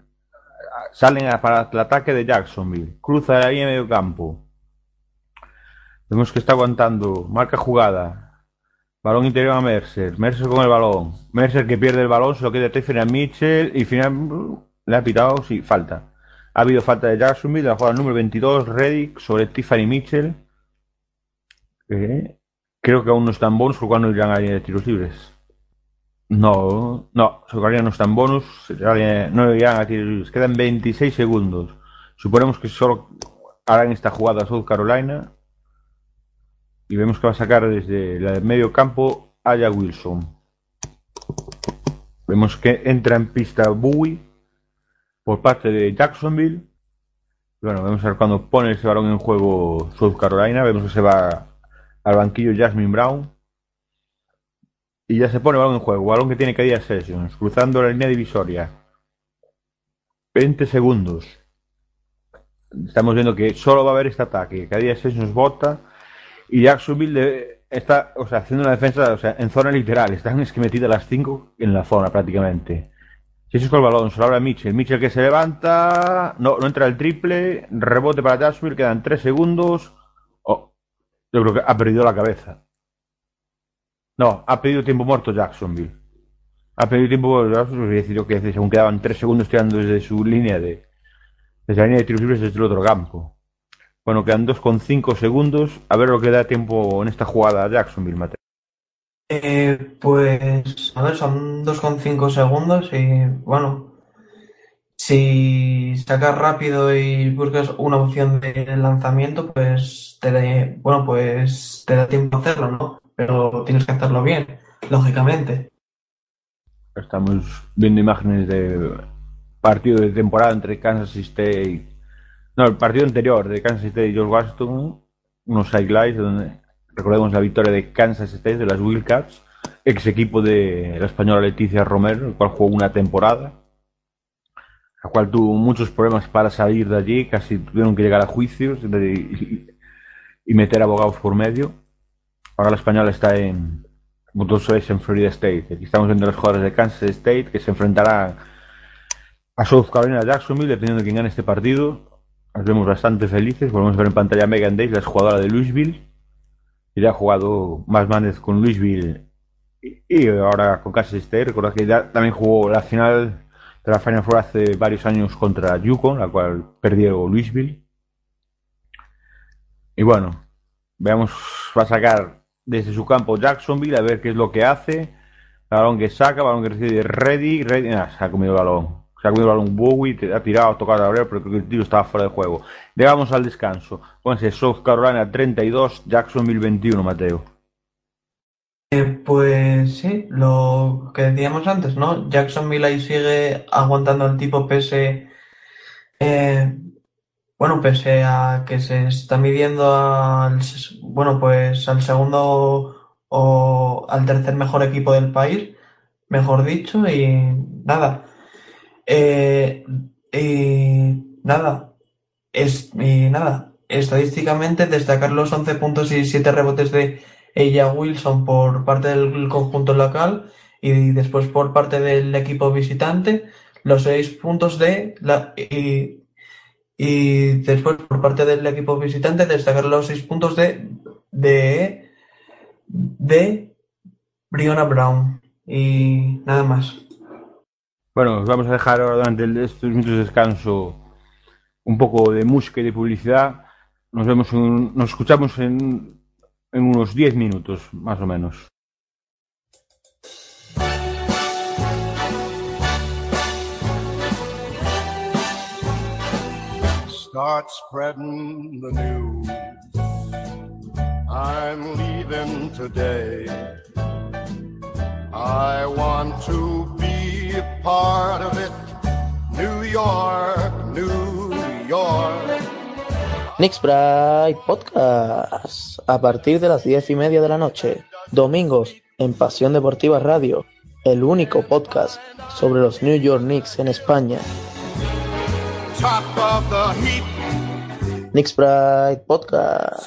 salen para el ataque de Jacksonville. Cruza ahí en medio campo. Vemos que está aguantando. Marca jugada. Balón interior a Mercer. Mercer con el balón. Mercer que pierde el balón, se lo queda Tiffany a Mitchell y final le ha pitado, sí, falta. Ha habido falta de Jacksonville, la jugada número 22, Reddick sobre Tiffany Mitchell. creo que aún no están bonus, por cuando irán a de tiros libres. No, no, Socaria no está en bonus, no irán a tiros libres. Quedan 26 segundos. Suponemos que solo harán esta jugada South Carolina. Y vemos que va a sacar desde el medio campo Aya Wilson. Vemos que entra en pista Bowie por parte de Jacksonville. Bueno, vamos a ver cuando pone ese balón en juego South Carolina. Vemos que se va al banquillo Jasmine Brown. Y ya se pone balón en juego. Balón que tiene que ir Sessions, cruzando la línea divisoria. 20 segundos. Estamos viendo que solo va a haber este ataque. Cada Sessions bota. Y Jacksonville está o sea, haciendo una defensa o sea, en zona literal. Están esquemetidas las 5 en la zona prácticamente. Si es con el balón, se lo habla Mitchell. Mitchell que se levanta. No, no entra el triple. Rebote para Jacksonville. Quedan 3 segundos. Oh, yo creo que ha perdido la cabeza. No, ha pedido tiempo muerto Jacksonville. Ha pedido tiempo muerto Jacksonville. Es decir, que según quedaban 3 segundos tirando desde su línea de. Desde la línea de tiros desde el otro campo. Bueno, quedan 2,5 segundos. A ver lo que da tiempo en esta jugada a Jacksonville, Mateo. Eh, pues, a ver, son 2,5 segundos y bueno, si sacas rápido y buscas una opción de lanzamiento, pues te da, bueno, pues te da tiempo a hacerlo, ¿no? Pero tienes que hacerlo bien, lógicamente. Estamos viendo imágenes de partido de temporada entre Kansas State, no, el partido anterior de Kansas State y George Washington, unos highlights donde Recordemos la victoria de Kansas State de las Wildcats, ex equipo de la española Leticia Romero, el cual jugó una temporada, la cual tuvo muchos problemas para salir de allí, casi tuvieron que llegar a juicios y, meter abogados por medio. Ahora la española está en, como en Florida State. Aquí estamos viendo los jugadores de Kansas State que se enfrentarán a South Carolina Jacksonville, dependiendo de quién gane este partido. Nos vemos bastante felices. Volvemos a ver en pantalla a Megan Davis, la jugadora de Louisville ya ha jugado más manes con Louisville y, ahora con Kansas State. Recuerda que ya también jugó la final de la Final Four hace varios años contra Yukon, la cual perdió Louisville. Y bueno, veamos, va a sacar desde su campo Jacksonville a ver qué es lo que hace. Balón que saca, balón que recibe Ready, Ready, se ha comido el balón. Se ha comido el balón Bowie, ha tirado, ha tocado a pero creo que el tiro estaba fuera de juego. Llegamos al descanso. Pónganse South Carolina 32, Jacksonville 21, Mateo. Eh, pues sí, lo que decíamos antes, ¿no? Jacksonville ahí sigue aguantando el tipo pese, eh, bueno, pese a que se está midiendo al, bueno, pues al segundo o al tercer mejor equipo del país, mejor dicho, y nada, eh, y nada, es, y nada, estadísticamente destacar los 11 puntos y 7 rebotes de ella Wilson por parte del conjunto local y después por parte del equipo visitante, los 6 puntos de la, y, y después por parte del equipo visitante destacar los 6 puntos de, de, de Brown y nada más. Bueno, vamos a dejar ahora durante estos minutos de descanso un poco de música y de publicidad. Nos vemos, nos escuchamos en, en unos 10 minutos, más o menos. Start spreading the news. I'm leaving today. I want to part of it. New York, New York. Nix Bright Podcast. A partir de las diez y media de la noche. Domingos en Pasión Deportiva Radio. El único podcast sobre los New York Knicks en España. Knicks Bright Podcast.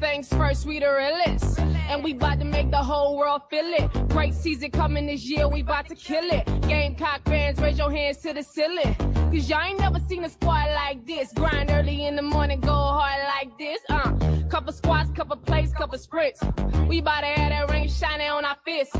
Things first, we the realest. And we about to make the whole world feel it. Great season coming this year, we about to kill it. Gamecock fans, raise your hands to the ceiling. Cause y'all ain't never seen a squad like this. Grind early in the morning, go hard like this. Uh, couple squats, couple plays, couple sprints. We about to have that ring shining on our fists.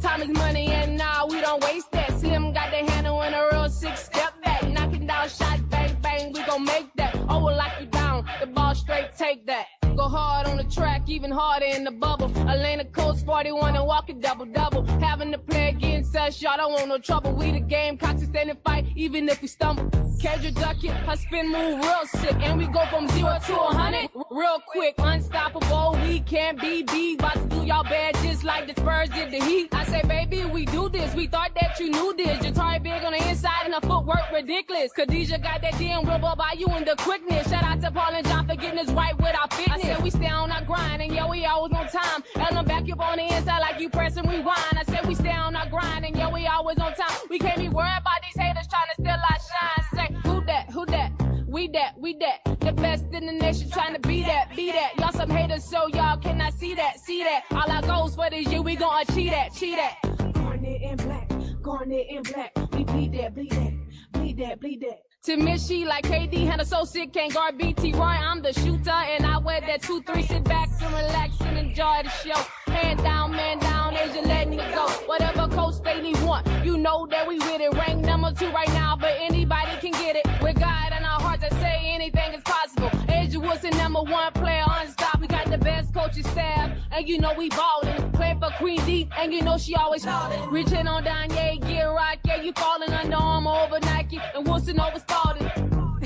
Time is money and nah, we don't waste that. Slim got the handle and a real six step back. Knocking down shots, bang, bang, we gon' make that. Oh, we'll lock you down, the ball straight, take that. Go hard on the track, even harder in the bubble. Elena Coast 41 and walk a double double. Having to play against us, y'all don't want no trouble. We the game, to stand and fight, even if we stumble. Kendra duck it, her spin move real sick. And we go from zero to a hundred real quick. Unstoppable, we can't be beat. About to do y'all bad just like the Spurs did the Heat. I say, baby, we do this. We thought that you knew this. Jatari big on the inside and the footwork ridiculous. Khadijah got that damn rubber by you in the quickness. Shout out to Paul and John for getting us right with our fitness. Said we stay on our grind and yo, we always on time. And I'm back up on the inside like you press and rewind. I said we stay on our grind and yo, we always on time. We can't be worried about these haters trying to steal our shine. Say, who that, who that? We that, we that. The best in the nation trying to be that, be that. Y'all some haters, so y'all cannot see that, see that. All our goals for this year, we gon' achieve that, cheat that. Garnet in black, garnet in black. We bleed that, bleed that, bleed that, bleed that. To she like KD, so sick, can't guard BT Roy. I'm the shooter, and I wear that 2-3. Sit back and relax and enjoy the show. Hand down, man down, Asia letting it go. Whatever coach they need want, you know that we with it. Rank number two right now, but anybody can get it. With God in our hearts, I say anything is possible. Asia Wilson, number one player, unstoppable. Got the best coaching staff, and you know we ballin'. Playing for Queen D, and you know she always ballin'. Reaching on down, yeah, get rock, yeah, you falling under Armour over Nike, and Wilson over Spalding.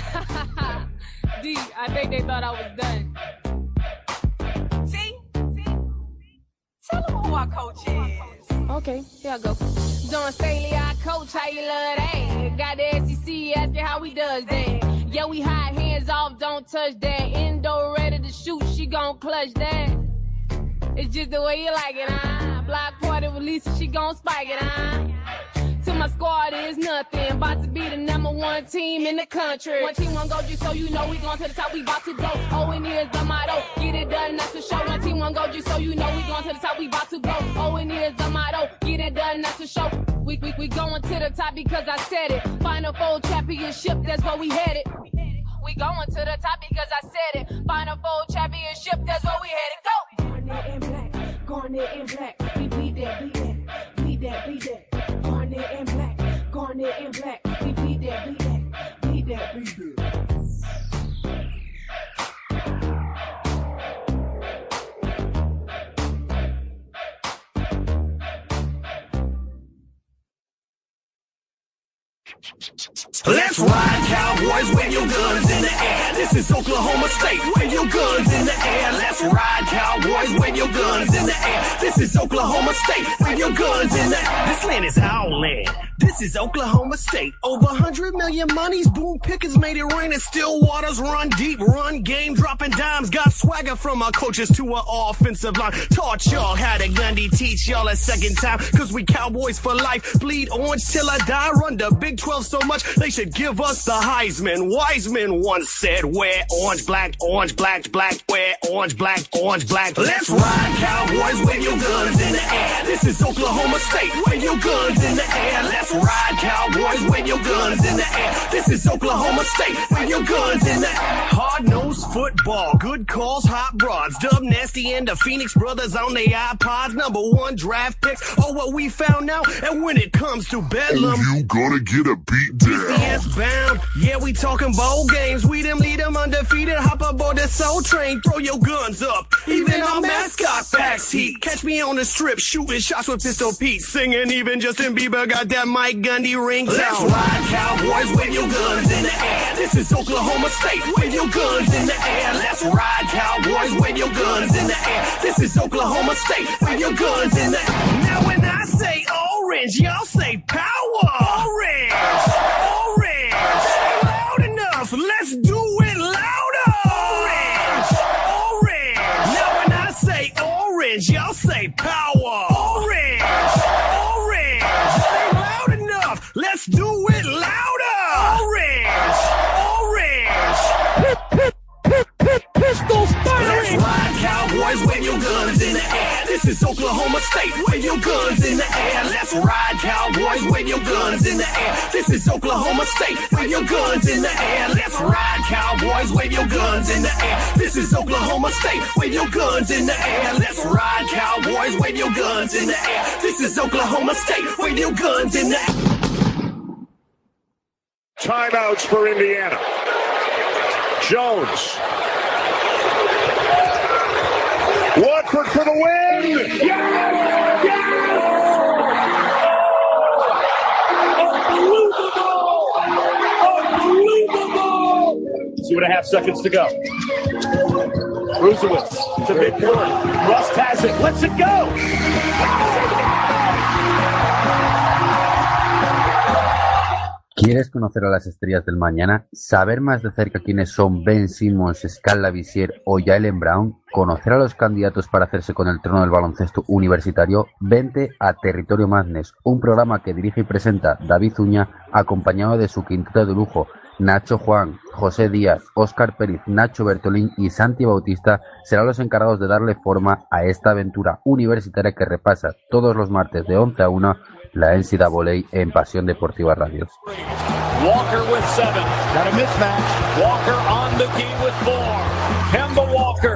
D, I think they thought I was done. See? Tell them who our coach is. Okay, here I go. Don Staley, our coach, how you love that? Got the SEC asking how we does that. Yeah, we hide hands off, don't touch that. Indoor ready to shoot, she gon' clutch that. It's just the way you like it, huh? Block party Lisa, she gon' spike it, huh? To my squad is nothing. About to be the number one team in the country. One team, one go, just so you know we going to the top. We about to blow. Oh, and here's the motto. Get it done, that's for show. One team, one go, just so you know we going to the top. We about to blow. Oh, and here's the motto. Get it done, that's for show. We, we, we going to the top because I said it. Final four championship, that's where we headed. We going to the top because I said it. Final four championship, that's where we headed. Go! Garnet in black, garnet in black. We bleed that, bleed that, bleed that, bleed that. Garnet in black, garnet in black. We bleed that, bleed that, bleed that, bleed that. Let's ride, cowboys, wave your guns in the air. This is Oklahoma State, wave your guns in the air. Let's ride, cowboys, wave your guns in the air. This is Oklahoma State, wave your guns in the air. This land is our land. This is Oklahoma State. Over 100 million monies, boom pickers made it rain and still waters run deep, run game, dropping dimes. Got swagger from our coaches to our offensive line. Taught y'all how to Gundy, teach y'all a second time. Cause we cowboys for life. Bleed orange till I die. Run the Big 12 so much they should give us the Heisman. Wiseman once said, wear orange, black, orange, black, black, wear orange, black, orange, black. Let's ride, cowboys, wave your guns in the air. This is Oklahoma State, wave your guns in the air. Let's ride, cowboys, wave your guns in the air. This is Oklahoma State, wave your guns in the air. Hard nosed football, good calls, hot broads. Dub Nasty and the Phoenix Brothers on their iPods. Number one draft picks. Oh, what we found out. And when it comes to Bedlam. You gonna get a beat down. BCS bound. Yeah, we talking bowl games. We them lead them undefeated. Hop aboard the soul train. Throw your guns up. Even our mascot packs heat. Catch me on the strip, shooting shots with Pistol Pete. Singing even Justin Bieber got that Mike Gundy ringtone. Let's ride, cowboys, wave your guns in the air. This is Oklahoma State. Wave your guns in the air. Let's ride, cowboys, wave your guns in the air. This is Oklahoma State. Wave your guns in the air. Now when I say orange, y'all say power. Orange. Pistols firing. Let's ride, cowboys, wave your guns in the air. This is Oklahoma State. Wave your guns in the air. Let's ride, cowboys. Wave your guns in the air. This is Oklahoma State. Wave your guns in the air. Let's ride, cowboys. Wave your guns in the air. This is Oklahoma State. Wave your guns in the air. Let's ride, cowboys. Wave your guns in the air. This is Oklahoma State. Wave your guns in the air. Timeouts for Indiana. Jones. Watford for the win! Yes! Unbelievable! Two and a half seconds to go. Brusewitz to midcourt. Rust has it. Lets it go. ¿Quieres conocer a las estrellas del mañana? ¿Saber más de cerca quiénes son Ben Simmons, Scala Visier o Jalen Brown? ¿Conocer a los candidatos para hacerse con el trono del baloncesto universitario? Vente a Territorio Madness, un programa que dirige y presenta David Uña, acompañado de su quinteto de lujo, Nacho Juan, José Díaz, Óscar Pérez, Nacho Bertolín y Santi Bautista serán los encargados de darle forma a esta aventura universitaria que repasa todos los martes de 11 a 1 la NCAA en Pasión Deportiva Radios. Walker with seven. Got a mismatch. Walker on the key with four. Kemba Walker.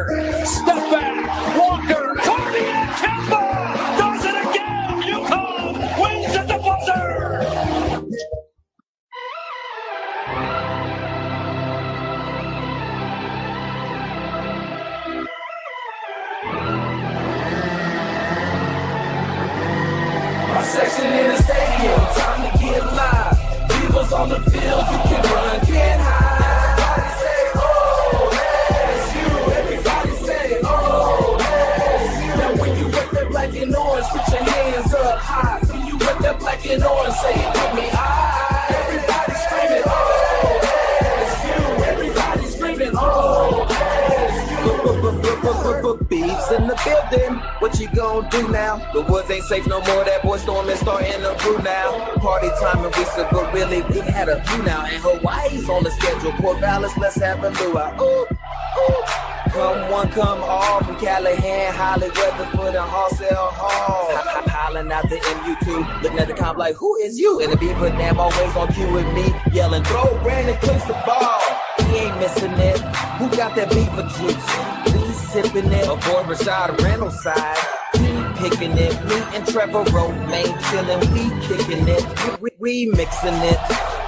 Who is you? And the beaver damn always on cue with me, yelling, throw Brandon Cooks the ball. He ain't missing it. Who got that beaver juice? Please sipping it. Avoid Rashad Reynolds side. He picking it. Me and Trevor Romaine chilling. We kicking it. We, we, mixing it.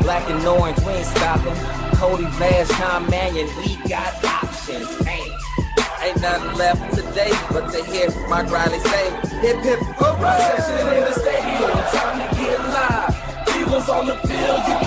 Black and orange, we ain't stopping. Cody Vash, Tom Mannion, we got options. Hey. Ain't nothing left today but to hear my Riley say, hip hip hooray! section in the stadium, on the field,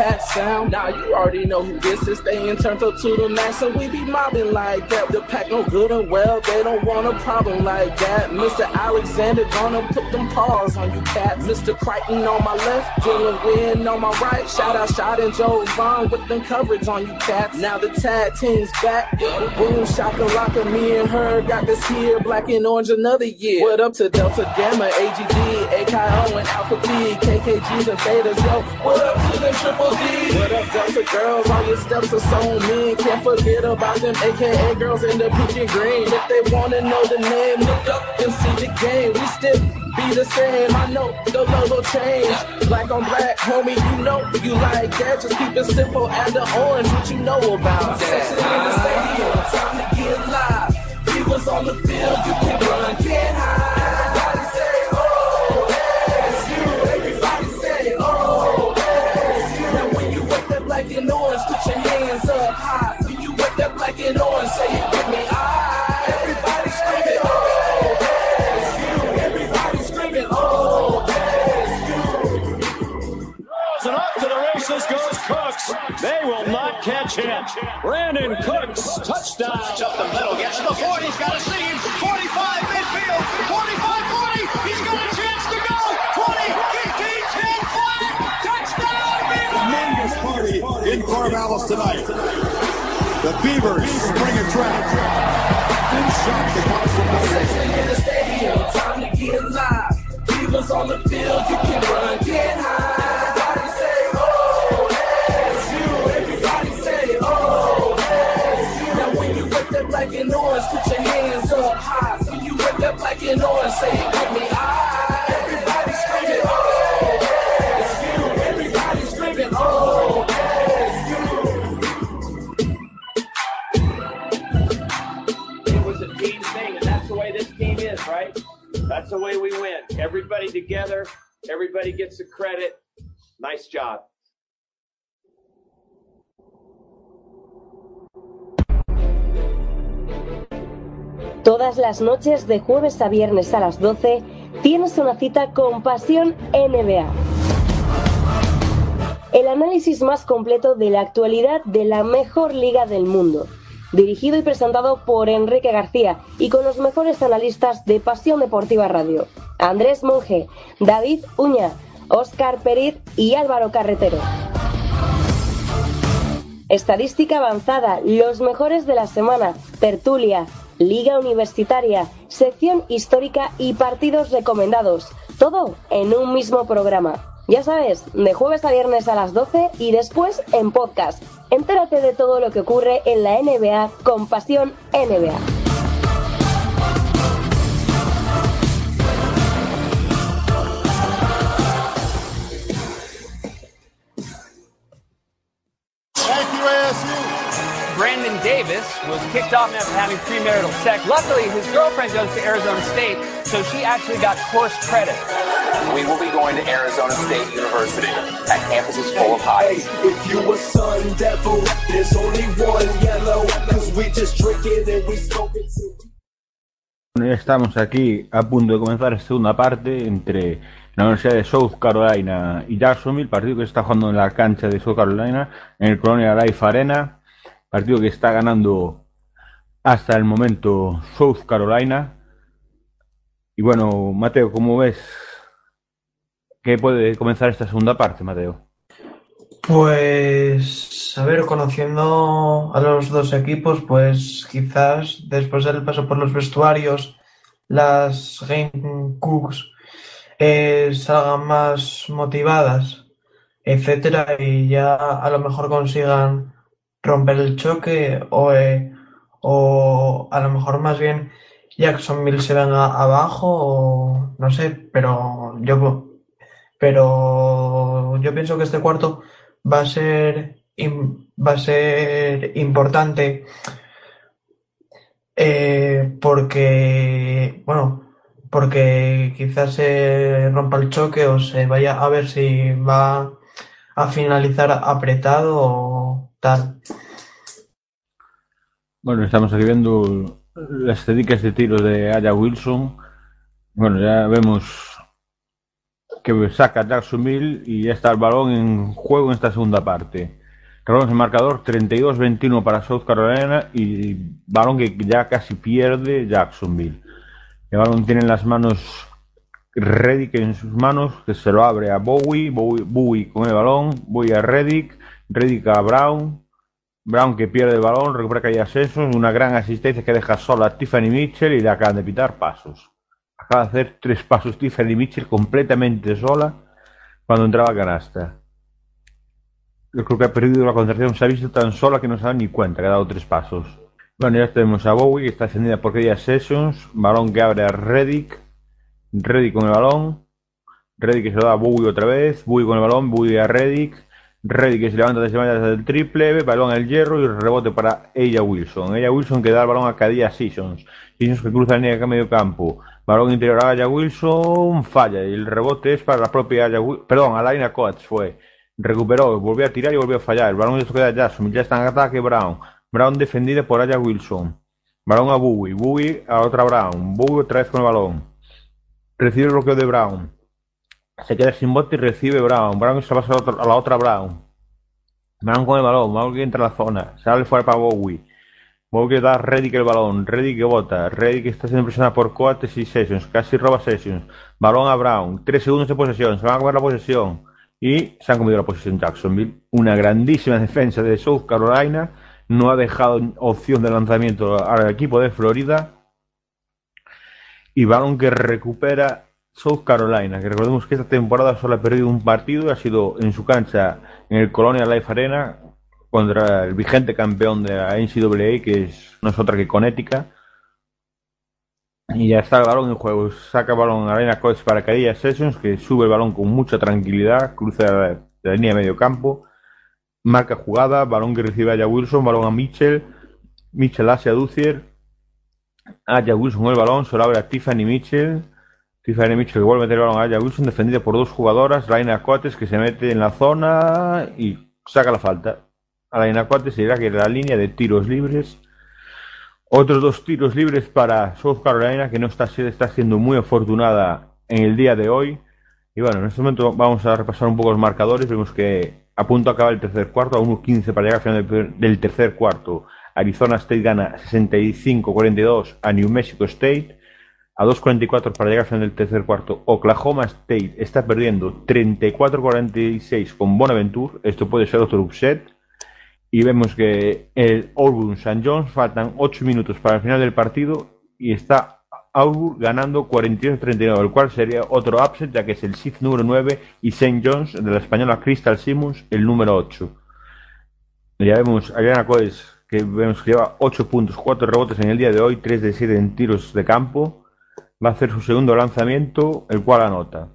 backpack sound. Now you already know who this is. Staying turned up to the max, and we be mobbing like that. The pack no good and well, they don't want a problem like that. Mr. Alexander gonna put them paws on you cats. Mr. Crichton on my left, Dylan Wynn on my right. Shout out, shout and Joe Vaughn with them coverage on you cats. Now the tag team's back. Boom, shaka laka, me and her got this here. Black and orange another year. What up to Delta Gamma, AGD, AKO and Alpha P, KKGs and Betas, yo. What up to the Triple D? What up, Delta girls? All your steps are so mean. Can't forget about them AKA girls in the pink and green. If they wanna know the name, look up and see the game. We still be the same. I know the logo change. Black on black, homie, you know you like that. Just keep it simple. and the orange. What you know about section in the stadium, time to get live. Eagles on the field, you can run, can't hide. You with that black and orange, say it with me, I. Everybody screaming, oh, that's you. Everybody screaming, oh, that's you. And up to the races goes Cooks. They will not catch him. Brandon Cooks, touchdown. Up the middle, gets to the 40, he's got a seam. 45 midfield, 45 40, he's got a chance to go. 20, 15, 10, flag, touchdown, Beavers! Tremendous party in Corvallis tonight. The Beavers spring a trap and shock the crowd from In the stadium, time to get live. Beavers on the field, you can run, get high. Everybody say, oh. Everybody say, oh, when you and orange, put your hands up high. When you rip that black and orange, say, give me I. Everybody together, everybody gets the credit. Nice job. Todas las noches de jueves a viernes a las 12 tienes una cita con Pasión NBA. El análisis más completo de la actualidad de la mejor liga del mundo. Dirigido y presentado por Enrique García y con los mejores analistas de Pasión Deportiva Radio. Andrés Monge, David Uña, Óscar Periz y Álvaro Carretero. Estadística avanzada, los mejores de la semana, tertulia, liga universitaria, sección histórica y partidos recomendados. Todo en un mismo programa. Ya sabes, de jueves a viernes a las 12 y después en podcast. Entérate de todo lo que ocurre en la NBA con Pasión NBA. Davis was kicked off after having premarital sex. Luckily, his girlfriend goes to Arizona State, so she actually got course credit. We will be going to Arizona State University. That campus is full of highs. If you a sun devil, there's only one yellow. Cause we just drink it and we smoke it too. Bueno, ya estamos aquí a punto de comenzar esta segunda parte entre la Universidad de South Carolina y Jacksonville, partido que se está jugando en la cancha de South Carolina, en el Colonial Life Arena, partido que está ganando hasta el momento South Carolina. Y bueno, Mateo, ¿cómo ves que puede comenzar esta segunda parte, Mateo? Pues, a ver, conociendo a los dos equipos, pues quizás después del paso por los vestuarios, las Game Cooks eh, salgan más motivadas, etcétera, y ya a lo mejor consigan romper el choque o, eh, o a lo mejor más bien Jacksonville se venga abajo o no sé, pero yo pero yo pienso que este cuarto va a ser va a ser importante eh, porque bueno porque quizás se rompa el choque o se vaya a ver si va a finalizar apretado o tal. Bueno, estamos aquí viendo las estadísticas de tiros de Aya Wilson. Bueno, ya vemos que saca Jacksonville y ya está el balón en juego en esta segunda parte. Carlos el marcador 32-21 para South Carolina y balón que ya casi pierde Jacksonville. El balón tiene en las manos Reddick en sus manos, que se lo abre a Bowie, Bowie, Bowie con el balón, Bowie a Reddick, Reddick a Brown, Brown que pierde el balón, recupera Kaya Sessions, una gran asistencia que deja sola a Tiffany Mitchell y le acaban de pitar pasos. Acaba de hacer tres pasos Tiffany Mitchell completamente sola cuando entraba a canasta. Yo creo que ha perdido la concentración, se ha visto tan sola que no se ha dado ni cuenta que ha dado tres pasos. Bueno, ya tenemos a Bowie que está ascendida por Kaya Sessions, balón que abre a Reddick, Reddick con el balón, Reddick se lo da a Bowie otra vez, Bowie con el balón, Bowie a Reddick, Reddick que se levanta desde desde el triple, balón al hierro y rebote para ella Wilson. Ella Wilson que da el balón a Kadia Seasons. Seasons que cruza la línea acá medio campo. Balón interior a Aya Wilson, falla y el rebote es para la propia Aya Wilson. Perdón, a Laina Coates fue. Recuperó, volvió a tirar y volvió a fallar. El balón esto queda Jackson, ya está en ataque Brown. Brown defendida por Aya Wilson. Balón a Bowie, Bowie a otra Brown. Bowie otra vez con el balón. Recibe el bloqueo de Brown. Se queda sin bote y recibe Brown. Brown se pasa a, la otra Brown. Brown con el balón. Que entra a la zona. Se abre fuera para Bowie. Que da a Reddick el balón. Reddick que bota. Reddick está siendo presionado por Coates y Sessions. Casi roba Sessions. Balón a Brown. Tres segundos de posesión. Se van a comer la posesión. Y se han comido la posesión Jacksonville. Una grandísima defensa de South Carolina. no ha dejado opción de lanzamiento al equipo de Florida. Y balón que recupera South Carolina, que recordemos que esta temporada solo ha perdido un partido ha sido en su cancha en el Colonial Life Arena contra el vigente campeón de la NCAA, que es, no es otra que Connecticut. Y ya está el balón en juego. Saca balón a Arena Coach para Cadilla Sessions, que sube el balón con mucha tranquilidad, cruza la, la línea de medio campo, marca jugada, balón que recibe Aya Wilson, balón a Mitchell, Mitchell hacia Ducier, Aya Wilson el balón, se lo abre a Tiffany Mitchell, Tiffany Mitchell vuelve a meter el balón a Aya Wilson, defendida por dos jugadoras, Raina Coates que se mete en la zona y saca la falta. A Raina Coates se dirá que la línea de tiros libres. Otros dos tiros libres para South Carolina que no está, está siendo muy afortunada en el día de hoy. Y bueno, en este momento vamos a repasar un poco los marcadores. Vemos que a punto de acabar el tercer cuarto, a 1.15 para llegar al final del tercer cuarto. Arizona State gana 65-42 a New Mexico State. A 2.44 para llegar al final del tercer cuarto. Oklahoma State está perdiendo 34-46 con Bonaventure. Esto puede ser otro upset. Y vemos que el Auburn St. John's faltan 8 minutos para el final del partido y está Auburn ganando 42-39, el cual sería otro upset ya que es el SIF número 9 y St. John's de la española Crystal Simmons el número 8. Ya vemos Ariana Coes que vemos que lleva 8 puntos, 4 rebotes en el día de hoy, 3 de 7 en tiros de campo. Va a hacer su segundo lanzamiento, el cual anota.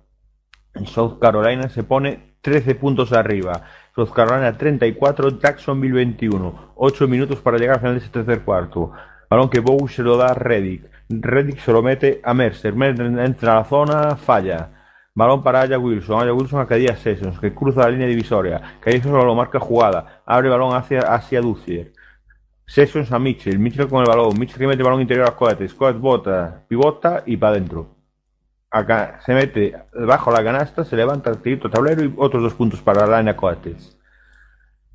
South Carolina se pone 13 puntos arriba. South Carolina 34, Jacksonville 21. 8 minutos para llegar al final de ese tercer cuarto. Balón que Bow se lo da a Reddick. Reddick se lo mete a Mercer. Mercer entra a la zona, falla. Balón para Aya Wilson. Aya Wilson a Cadilla Sessions, que cruza la línea divisoria. Cadilla Sessions lo marca jugada. Abre balón hacia, hacia. Sessions a Mitchell. Mitchell con el balón. Mitchell que mete balón interior a Coates. Coates bota, pivota y para adentro. Acá se mete bajo la canasta, se levanta el tirito tablero y otros dos puntos para Lana Coates.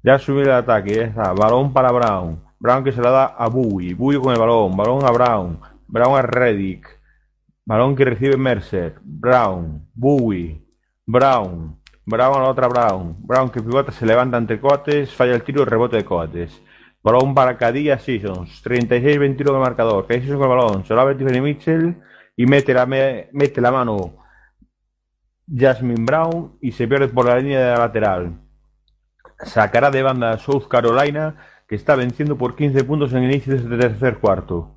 Ya subir el ataque, ya está. Balón para Brown. Brown que se la da a Bowie. Bowie con el balón. Balón a Brown. Brown a Reddick. Balón que recibe Mercer. Brown. Bowie. Brown. Brown a la otra Brown. Brown que pivota se levanta ante Coates. Falla el tiro, rebote de Coates. Balón para Cadilla Seasons. 36-21 en el marcador. Cadilla Seasons con el balón. Se lo abre Tiffany Mitchell. Y mete la, me- mete la mano Jasmine Brown. Y se pierde por la línea de la lateral. Sacará de banda a South Carolina. Que está venciendo por 15 puntos en el inicio de este tercer cuarto.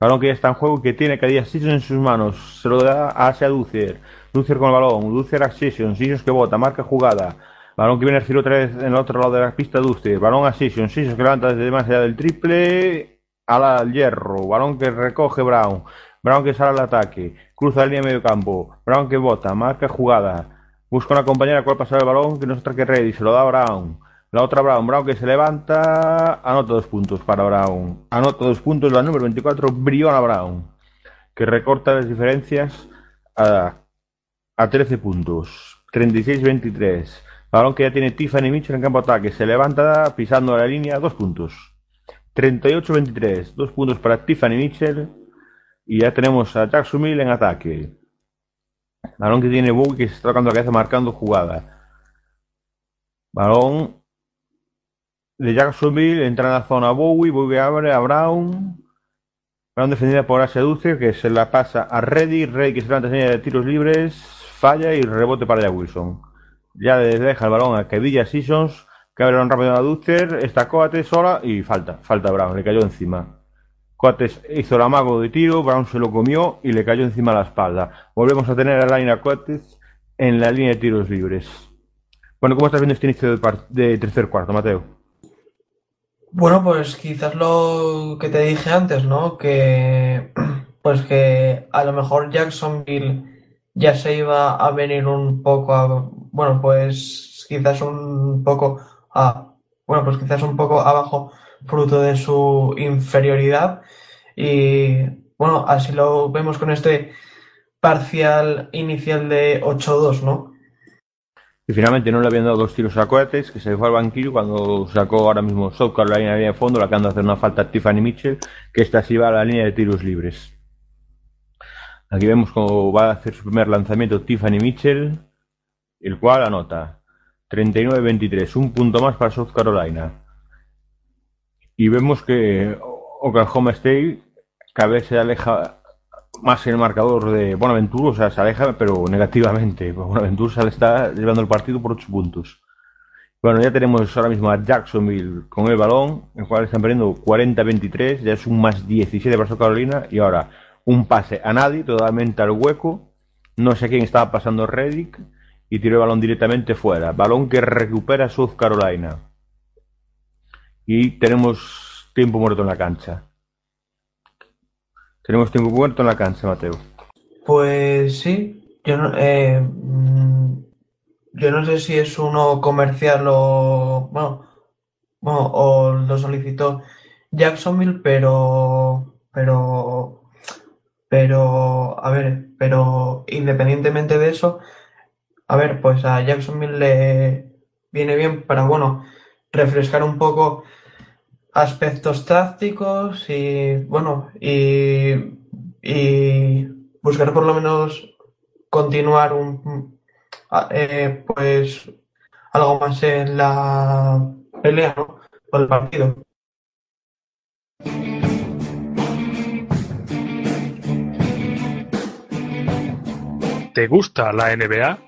Balón que ya está en juego y que tiene Cadilla Seasons en sus manos. Se lo da hacia Ducier. Ducier con el balón. Ducier a Seasons. Seasons que bota. Marca jugada. Balón que viene a recibir otra vez en el otro lado de la pista Ducier. Balón a Seasons. Seasons que levanta desde más allá del triple. Al, al hierro. Balón que recoge Brown. Brown que sale al ataque. Cruza la línea de medio campo. Brown que bota. Marca jugada. Busca una compañera cual pasar el balón que no es otra que. Se lo da Brown. La otra Brown, Brown que se levanta, anota dos puntos para Brown. Anota dos puntos la número 24, Briona Brown, que recorta las diferencias a, a 13 puntos. 36-23. Balón que ya tiene Tiffany Mitchell en campo ataque. Se levanta pisando la línea, dos puntos. 38-23. Dos puntos para Tiffany Mitchell. Y ya tenemos a Jacksonville en ataque. Balón que tiene Bowie que se está tocando la cabeza marcando jugada. Balón de Jacksonville, entra en la zona Bowie, Bowie abre a Brown. Brown defendida por Asia Duce, que se la pasa a Reddy, Reddy que se levanta de tiros libres, falla y rebote para ya Wilson. Ya deja el balón a Kevilla Seasons, que abre un rápido a Ducer, está Coates sola y falta, falta Brown, le cayó encima. Coates hizo el amago de tiro, Brown se lo comió y le cayó encima la espalda. Volvemos a tener a Laina Coates en la línea de tiros libres. Bueno, ¿cómo estás viendo este inicio de, tercer cuarto, Mateo? Bueno, pues quizás lo que te dije antes, ¿no? Que pues que a lo mejor Jacksonville ya se iba a venir un poco bueno, pues quizás un poco a, bueno, pues quizás un poco abajo fruto de su inferioridad y bueno, así lo vemos con este parcial inicial de 8-2, ¿no? Y finalmente no le habían dado dos tiros a Coates, que se fue al banquillo cuando sacó ahora mismo South Carolina de fondo, le acaban de hacer una falta a Tiffany Mitchell, que esta sí va a la línea de tiros libres. Aquí vemos cómo va a hacer su primer lanzamiento Tiffany Mitchell, el cual anota 39-23, un punto más para South Carolina. Y vemos que Oklahoma State cada vez se aleja más en el marcador de Bonaventura, o sea, se aleja, pero negativamente. Bonaventura se le está llevando el partido por 8 puntos. Bueno, ya tenemos ahora mismo a Jacksonville con el balón, el cual están perdiendo 40-23, ya es un más 17 para South Carolina, y ahora un pase a nadie, totalmente al hueco. No sé quién estaba pasando Reddick y tiró el balón directamente fuera. Balón que recupera South Carolina. Y tenemos tiempo muerto en la cancha. Tenemos tiempo muerto en la cancha, Mateo. Pues sí, yo no, eh, mm, yo no sé si es uno comercial o bueno, bueno, o lo solicitó Jacksonville, pero pero pero a ver, pero independientemente de eso, a ver, pues a Jacksonville le viene bien para bueno, refrescar un poco aspectos tácticos y bueno, y, y buscar por lo menos continuar un eh, pues algo más en la pelea, ¿no? Por el partido. ¿Te gusta la NBA?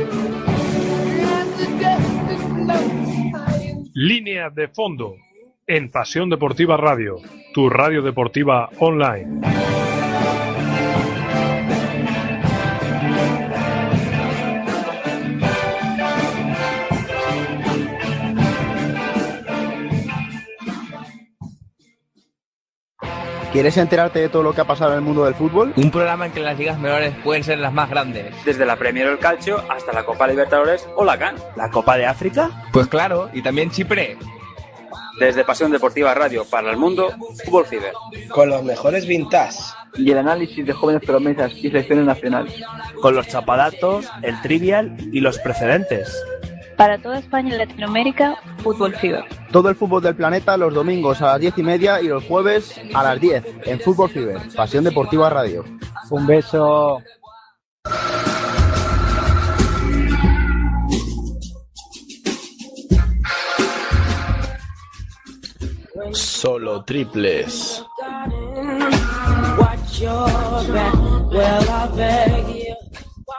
Línea de fondo en Pasión Deportiva Radio, tu radio deportiva online. ¿Quieres enterarte de todo lo que ha pasado en el mundo del fútbol? Un programa en que las ligas menores pueden ser las más grandes. Desde la Premier o el Calcio hasta la Copa Libertadores o la CAN. ¿La Copa de África? Pues claro, y también Chipre. Desde Pasión Deportiva Radio para el mundo, Fútbol Fever. Con los mejores vintage. Y el análisis de jóvenes promesas y selecciones nacionales. Con los chapadatos, el trivial y los precedentes. Para toda España y Latinoamérica, Fútbol Fever. Todo el fútbol del planeta los domingos a las 10 y media y los jueves a las 10 en Fútbol Fever, Pasión Deportiva Radio. Un beso. Solo triples.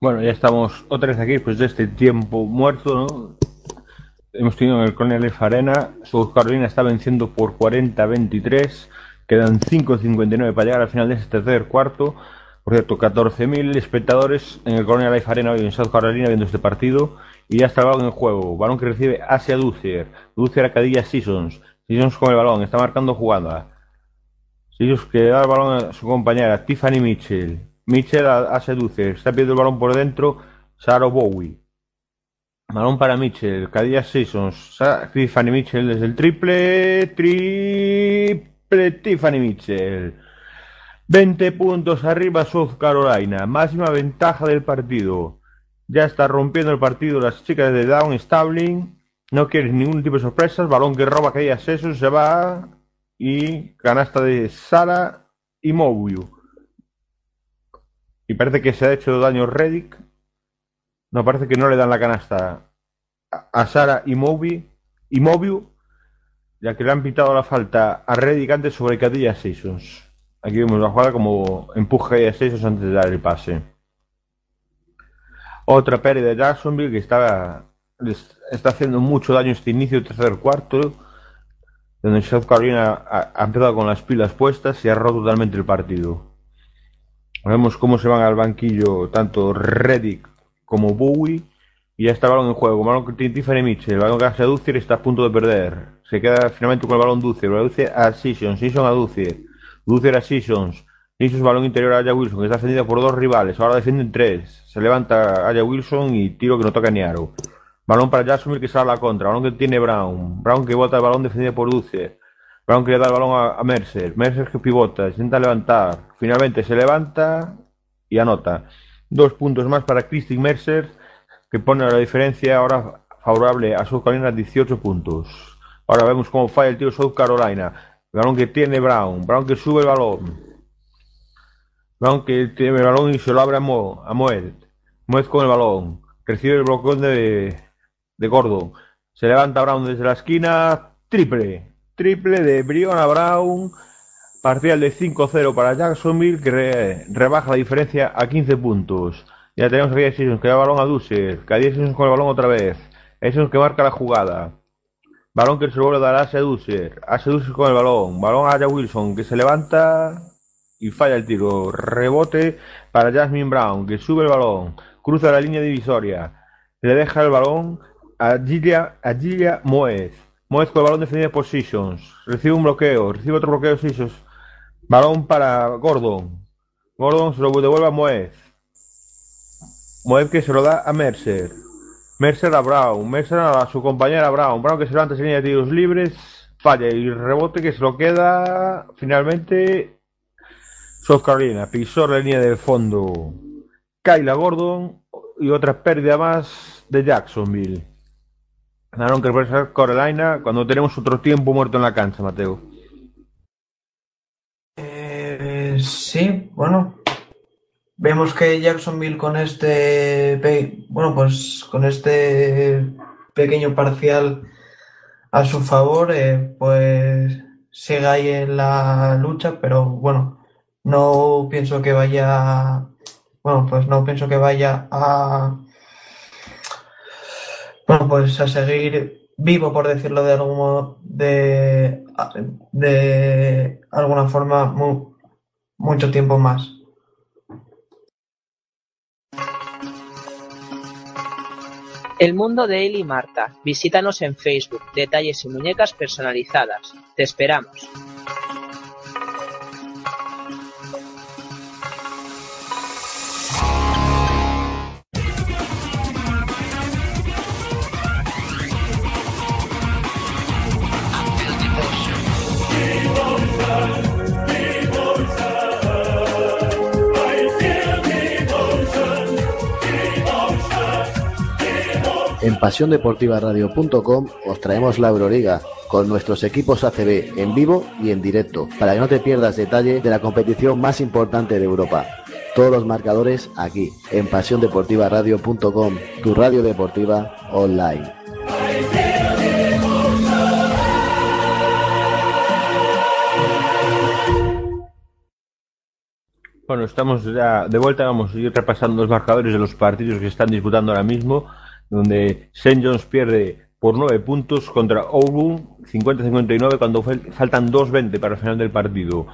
Bueno, ya estamos otra vez aquí después de este tiempo muerto, ¿no? Hemos tenido en el Colonial F Arena, South Carolina está venciendo por 40-23, quedan 5.59 para llegar al final de este tercer cuarto. Por cierto, 14.000 espectadores en el Colonial Life Arena hoy en South Carolina viendo este partido. Y ya está el balón en juego. Balón que recibe Asia Ducier. Ducier a Cadilla Seasons. Seasons con el balón. Está marcando jugada. Seasons que da el balón a su compañera Tiffany Mitchell. Mitchell a Asia Ducier. Está pidiendo el balón por dentro. Saro Bowie. Balón para Mitchell. Cadilla Seasons. Tiffany Mitchell desde el triple. Triple Tiffany Mitchell. 20 puntos arriba South Carolina, máxima ventaja del partido. Ya está rompiendo el partido las chicas de Down Stabling. No quieren ningún tipo de sorpresas. Balón que roba aquella Seso se va. Y canasta de Sara y Mobiu. Y parece que se ha hecho daño Reddick. No, parece que no le dan la canasta a- Sara y Mobi y Mobiu. Ya que le han pitado la falta a Reddick antes sobre Cadilla Seasons. Aquí vemos la jugada como empuje a Seasons antes de dar el pase. Otra pérdida de Jacksonville que les está haciendo mucho daño este inicio tercer cuarto, donde South Carolina ha empezado con las pilas puestas y ha roto totalmente el partido. Vemos cómo se van al banquillo tanto Reddick como Bowie. Y ya está el balón en juego. Balón que Tiffany Mitchell. El balón que hace a Ducier está a punto de perder. Se queda finalmente con el balón Ducier. Ducier a Seasons. Seasons a Ducier. Ducier a Seasons. Seasons balón interior a Aya Wilson. Que está defendido por dos rivales. Ahora defienden tres. Se levanta Aya Wilson y tiro que no toca ni aro. Balón para Jacksonville que sale a la contra. Balón que tiene Brown. Brown que bota el balón defendido por Ducier. Brown que le da el balón a, a Mercer. Mercer que pivota. Intenta levantar. Finalmente se levanta y anota. Dos puntos más para Christy Mercer que pone la diferencia ahora favorable a South Carolina 18 puntos. Ahora vemos cómo falla el tiro South Carolina. El balón que tiene Brown. Brown que sube el balón. Brown que tiene el balón y se lo abre a, Mo, a Moed. Moed con el balón. Recibe el bloqueo de, de Gordon. Se levanta Brown desde la esquina. Triple. Triple de Briona Brown. Parcial de 5-0 para Jacksonville que re- rebaja la diferencia a 15 puntos. Ya tenemos a Seasons que da balón a Dusser. Que a Seasons con el balón otra vez. Seasons que marca la jugada. Balón que se vuelve a dar a Seducer. A Seducer con el balón. Balón a Aya Wilson que se levanta y falla el tiro. Rebote para Jasmine Brown que sube el balón. Cruza la línea divisoria. Le deja el balón a Gilia, a Moez. Moez con el balón defendido por Seasons. Recibe un bloqueo. Recibe otro bloqueo de. Balón para Gordon. Gordon se lo devuelve a Moez. Moed que se lo da a Mercer. Mercer a Brown. Mercer a su compañera Brown. Brown que se levanta sin línea de tiros libres. Falla y rebote que se lo queda finalmente South Carolina. Pisó la línea de fondo. Kyla Gordon y otra pérdida más de Jacksonville. Ganaron que South Carolina cuando tenemos otro tiempo muerto en la cancha, Mateo. Sí, bueno. Vemos que Jacksonville con este bueno, pues con este pequeño parcial a su favor, eh, pues sigue ahí en la lucha, pero bueno, no pienso que vaya, bueno, pues no pienso que vaya a, bueno, pues a seguir vivo, por decirlo de algún modo, de, de alguna forma mu- mucho tiempo más. El mundo de Eli y Marta. Visítanos en Facebook. Detalles y muñecas personalizadas. Te esperamos. En pasiondeportivaradio.com os traemos la Euroliga con nuestros equipos ACB en vivo y en directo para que no te pierdas detalle de la competición más importante de Europa. Todos los marcadores aquí en pasiondeportivaradio.com, tu radio deportiva online. Bueno, estamos ya de vuelta, vamos a ir repasando los marcadores de los partidos que se están disputando ahora mismo, donde St. John's pierde por 9 puntos contra Auburn 50-59 cuando fal- faltan 2.20 para el final del partido.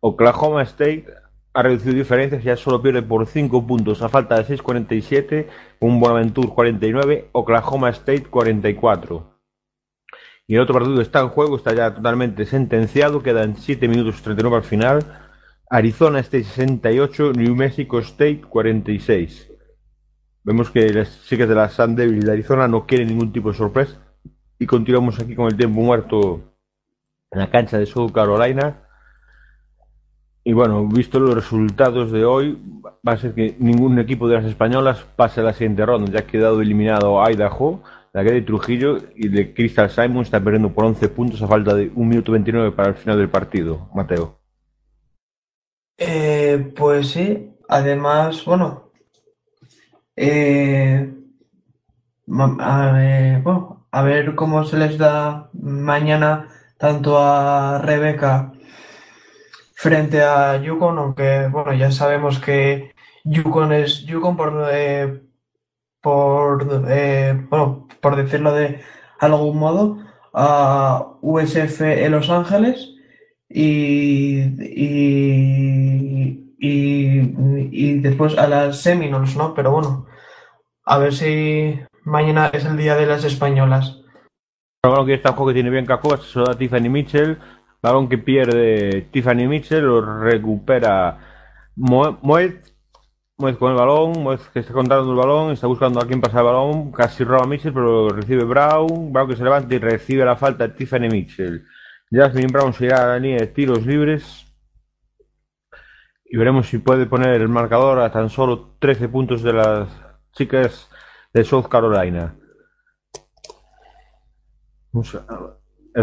Oklahoma State ha reducido diferencias, ya solo pierde por 5 puntos a falta de 6.47, un Bonaventure 49, Oklahoma State 44. Y el otro partido está en juego, está ya totalmente sentenciado, quedan 7 minutos 39 al final. Arizona State 68, New Mexico State 46. Vemos que las chicas de la Sun Devil de Arizona no quieren ningún tipo de sorpresa. Y continuamos aquí con el tiempo muerto en la cancha de South Carolina. Y bueno, visto los resultados de hoy, va a ser que ningún equipo de las españolas pase a la siguiente ronda. Ya ha quedado eliminado Idaho, la que de Trujillo y de Crystal Simon está perdiendo por 11 puntos a falta de 1 minuto 29 para el final del partido. Mateo. Eh, pues sí, además, bueno, eh, a, eh, bueno, a ver cómo se les da mañana tanto a Rebeca frente a Yukon, aunque bueno, ya sabemos que Yukon es Yukon por, eh, por, eh, bueno, por decirlo de algún modo, a USF en Los Ángeles y, y, y, y después a las Seminoles, ¿no? Pero bueno, a ver si mañana es el día de las españolas. Balón que está que tiene bien Cacobas, se da Tiffany Mitchell. Balón que pierde Tiffany Mitchell, lo recupera Moed. Moed con el balón, Moed que está controlando el balón, está buscando a quién pasa el balón, casi roba Mitchell, pero recibe Brown. Brown que se levanta y recibe la falta de Tiffany Mitchell. Jasmine Brown se irá a la línea de tiros libres. Y veremos si puede poner el marcador a tan solo 13 puntos de las chicas de South Carolina.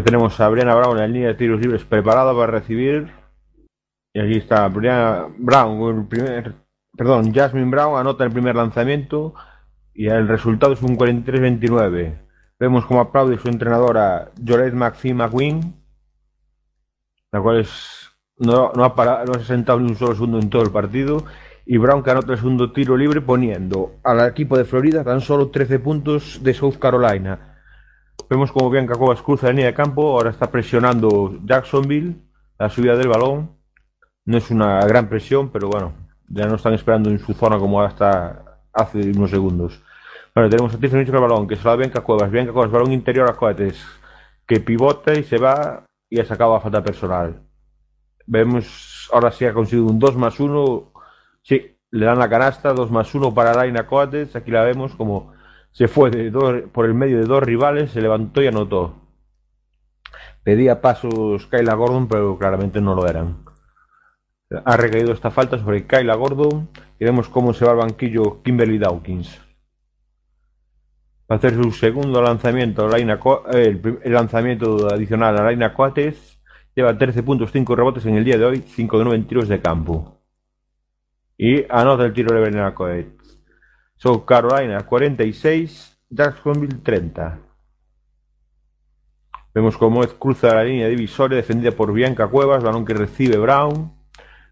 Tenemos a Brianna Brown en línea de tiros libres preparada para recibir. Y aquí está Brianna Brown, el primer, perdón, Jasmine Brown anota el primer lanzamiento y el resultado es un 43-29. Vemos como aplaude su entrenadora Joret McPhee McQueen, la cual es, no, no, ha parado, no se ha sentado ni un solo segundo en todo el partido. Y Brown que anota el segundo tiro libre poniendo al equipo de Florida tan solo 13 puntos de South Carolina. Vemos como Bianca Cobas cruza la línea de campo, ahora está presionando Jacksonville, la subida del balón. No es una gran presión, pero bueno, ya no están esperando en su zona como hasta hace unos segundos. Bueno, tenemos a Tiffany el balón, que se lo da Bianca Cuevas. Bianca balón interior a Coates, que pivota y se va y ha sacado a falta personal. Vemos, ahora sí ha conseguido un 2 más 1. Sí, le dan la canasta, 2 más 1 para Laina Coates. Aquí la vemos como se fue por el medio de dos rivales, se levantó y anotó. Pedía pasos Kyla Gordon, pero claramente no lo eran. Ha recaído esta falta sobre Kyla Gordon y vemos cómo se va al banquillo Kimberly Dawkins. Va a hacer su segundo lanzamiento, eh, el, lanzamiento adicional a Laina Coates. Lleva 13 puntos, 5 rebotes en el día de hoy, 5 de 9 en tiros de campo. Y anota el tiro libre en la Coates. South Carolina 46, Jacksonville 30. Vemos cómo es cruza la línea divisoria defendida por Bianca Cuevas, balón que recibe Brown.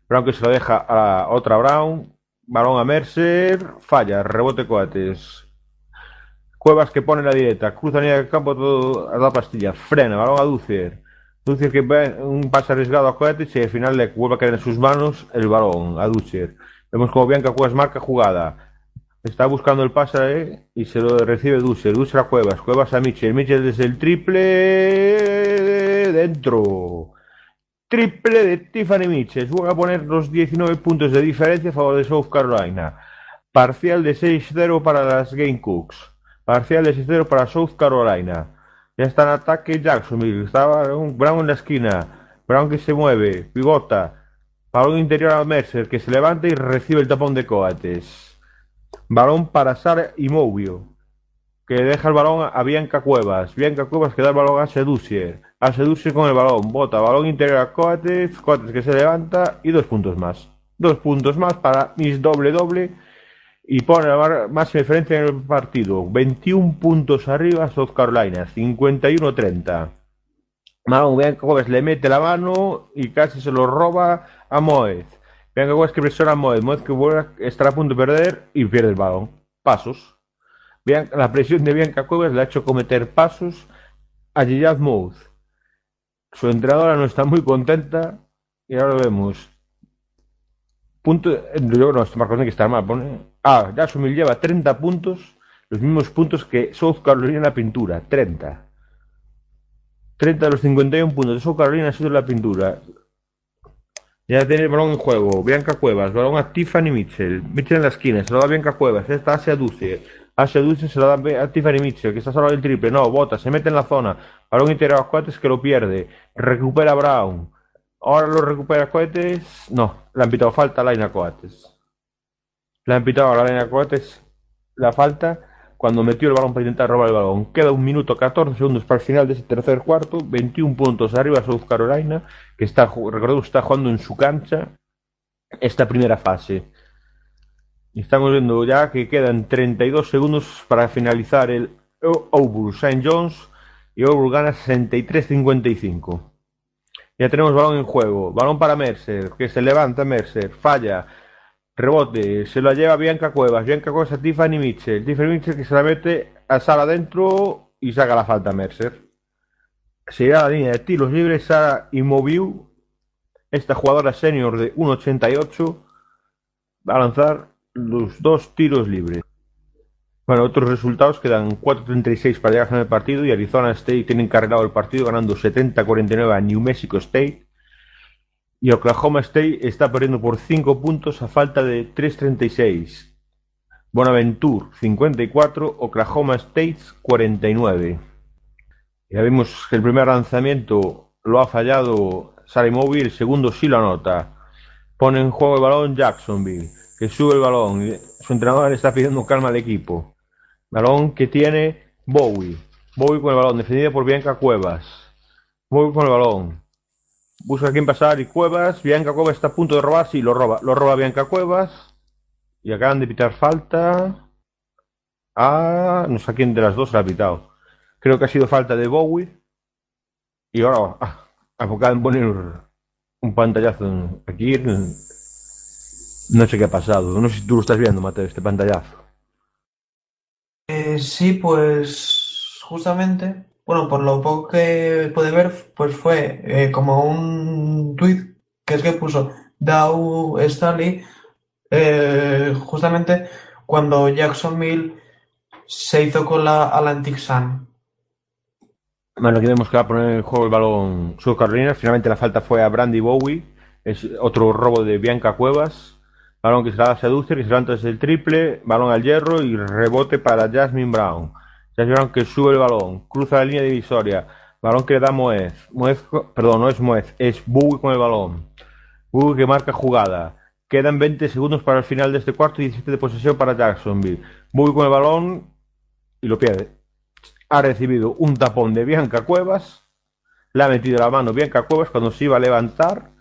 Brown que se lo deja a otra Brown. Balón a Mercer, falla, rebote Coates. Cuevas que pone la dieta, cruza la línea del campo todo a la pastilla, frena, balón a Ducer. Ducer que ve un pase arriesgado a Coates y al final le vuelve a caer en sus manos el balón a Ducer. Vemos como Bianca Cuevas marca jugada. Está buscando el pase eh, y se lo recibe Duser. Duser a Cuevas. Cuevas a Mitchell. Mitchell desde el triple. Dentro. Triple de Tiffany Mitchell. Voy a poner los 19 puntos de diferencia a favor de South Carolina. Parcial de 6-0 para las Gamecocks. Parcial de 6-0 para South Carolina. Ya está en ataque Jacksonville. Estaba Brown en la esquina. Brown que se mueve. Pivota. Balón interior a Mercer que se levanta y recibe el tapón de Coates. Balón para Sara Imovio, que deja el balón a Bianca Cuevas. Bianca Cuevas que da el balón a Seducier. A Seducier con el balón. Bota, balón interior a Coates. Coates que se levanta y dos puntos más. Dos puntos más para Miss Doble Doble. Y pone la máxima diferencia en el partido. 21 puntos arriba South Carolina. 51-30. Balón, Bianca Cuevas le mete la mano y casi se lo roba a Moed. Bianca que presiona a Moed. Moed que vuelve a estar a punto de perder y pierde el balón. Pasos. Bian- la presión de Bianca Cuevas le ha hecho cometer pasos a Gillard Moed. Su entrenadora no está muy contenta y ahora lo vemos. Punto, yo no, marcador tiene que estar mal. Pone, ah, Jacksonville lleva 30 puntos, los mismos puntos que South Carolina en la pintura. 30. 30 de los 51 puntos de South Carolina ha sido la pintura. Ya tiene el balón en juego. Bianca Cuevas, balón a Tiffany Mitchell. Mitchell en la esquina, se lo da Bianca Cuevas. Esta Asia Duce. Asia Duce se lo da a Tiffany Mitchell, que está solo del triple. No, bota, se mete en la zona. Balón interior a Coates que lo pierde. Recupera Brown. Ahora lo recupera Coates. No, le han pitado falta a Laina Coates. Le han pitado a la Laina Coates la falta cuando metió el balón para intentar robar el balón. Queda un minuto 14 segundos para el final de ese tercer cuarto. 21 puntos arriba South Carolina, que está, recordemos, está jugando en su cancha esta primera fase. Estamos viendo ya que quedan 32 segundos para finalizar el Auburn St. John's y Auburn gana 63-55. Ya tenemos balón en juego. Balón para Mercer, que se levanta Mercer, falla. Rebote, se lo lleva Bianca Cuevas. Bianca Cuevas a Tiffany Mitchell. Tiffany Mitchell que se la mete a Sara adentro y saca la falta Mercer. Se irá a la línea de tiros libres Sara Imoviu, esta jugadora senior de 1.88, va a lanzar los dos tiros libres. Bueno, otros resultados quedan 4.36 para llegar a el partido y Arizona State tiene encarrilado el partido ganando 70-49 a New Mexico State. Y Oklahoma State está perdiendo por 5 puntos a falta de 3.36. Bonaventure 54, Oklahoma State 49. Ya vimos que el primer lanzamiento lo ha fallado Moby, el segundo sí lo anota. Pone en juego el balón Jacksonville, que sube el balón. Su entrenador le está pidiendo calma al equipo. Balón que tiene Bowie. Bowie con el balón, defendida por Bianca Cuevas. Bowie con el balón. Busca a quién pasar y Cuevas. Bianca Cuevas está a punto de robar, sí, lo roba. Lo roba Bianca Cuevas. Y acaban de pitar falta. Ah, no sé a quién de las dos la ha pitado. Creo que ha sido falta de Bowie. Y ahora ah, acaban poner un pantallazo aquí. No sé qué ha pasado. No sé si tú lo estás viendo, Mateo, este pantallazo. Eh, sí, pues justamente, bueno, por lo poco que pude ver, pues fue eh, como un tweet que es que puso Dow Stanley eh, justamente cuando Jacksonville se hizo con la Atlantic Sun. Bueno, aquí vemos que va a poner en juego el balón South Carolina. Finalmente la falta fue a Brandy Bowie. Es otro robo de Bianca Cuevas. Balón que se la da a Seducer, que se levanta desde el triple. Balón al hierro y rebote para Jasmine Brown. Jasmine Brown que sube el balón. Cruza la línea divisoria. Balón que le da Moez. Moez perdón, no es Moez, es Bowie con el balón. Bowie que marca jugada. Quedan 20 segundos para el final de este cuarto y 17 de posesión para Jacksonville. Bowie con el balón y lo pierde. Ha recibido un tapón de Bianca Cuevas. Le ha metido la mano Bianca Cuevas cuando se iba a levantar.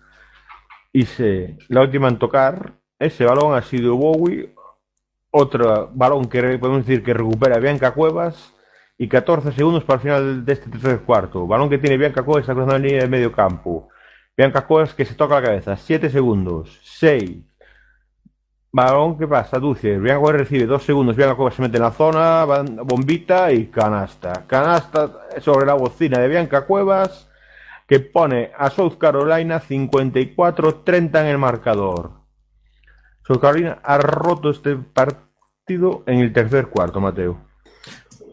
Y se, la última en tocar ese balón ha sido Bowie, otro balón que podemos decir que recupera Bianca Cuevas y 14 segundos para el final de este tercer cuarto. Balón que tiene Bianca Cuevas cruzando la línea de medio campo. Bianca Cuevas que se toca la cabeza. 7 segundos. 6. Balón que pasa, Dulce. Bianca Cuevas recibe 2 segundos. Bianca Cuevas se mete en la zona. Bombita y canasta. Canasta sobre la bocina de Bianca Cuevas que pone a South Carolina 54-30 en el marcador. South Carolina ha roto este partido en el tercer cuarto, Mateo.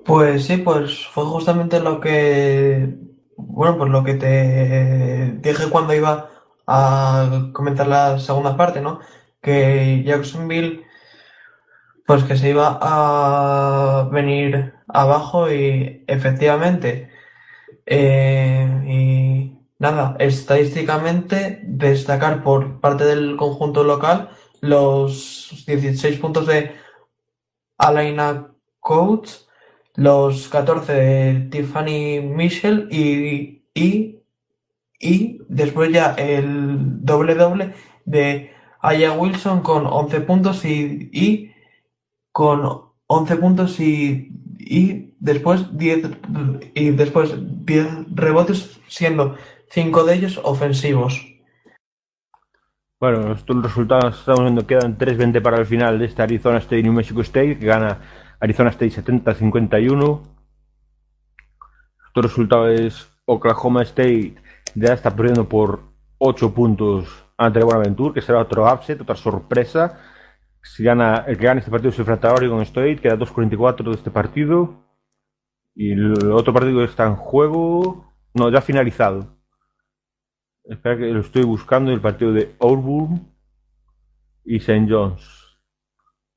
Pues sí, pues fue justamente lo que, bueno, pues lo que te dije cuando iba a comentar la segunda parte, ¿no? Que Jacksonville, pues que se iba a venir abajo y efectivamente, eh, y nada, estadísticamente destacar por parte del conjunto local los 16 puntos de Alaina Coates, los 14 de Tiffany Mitchell y, y, y después ya el doble doble de Aya Wilson con 11 puntos y, y con 11 puntos y, y después 10 y después 10 rebotes siendo 5 de ellos ofensivos. Bueno, estos resultados estamos viendo quedan 3-20 para el final de esta Arizona State New Mexico State, que gana Arizona State 70-51. Otro resultado es Oklahoma State ya está perdiendo por 8 puntos ante Buenaventura, que será otro upset, otra sorpresa. Si gana, el que gane este partido se enfrenta a Oregon State, queda 2.44 de este partido. Y el otro partido está en juego, no, ya finalizado. Espera que lo estoy buscando el partido de Auburn y St. John's.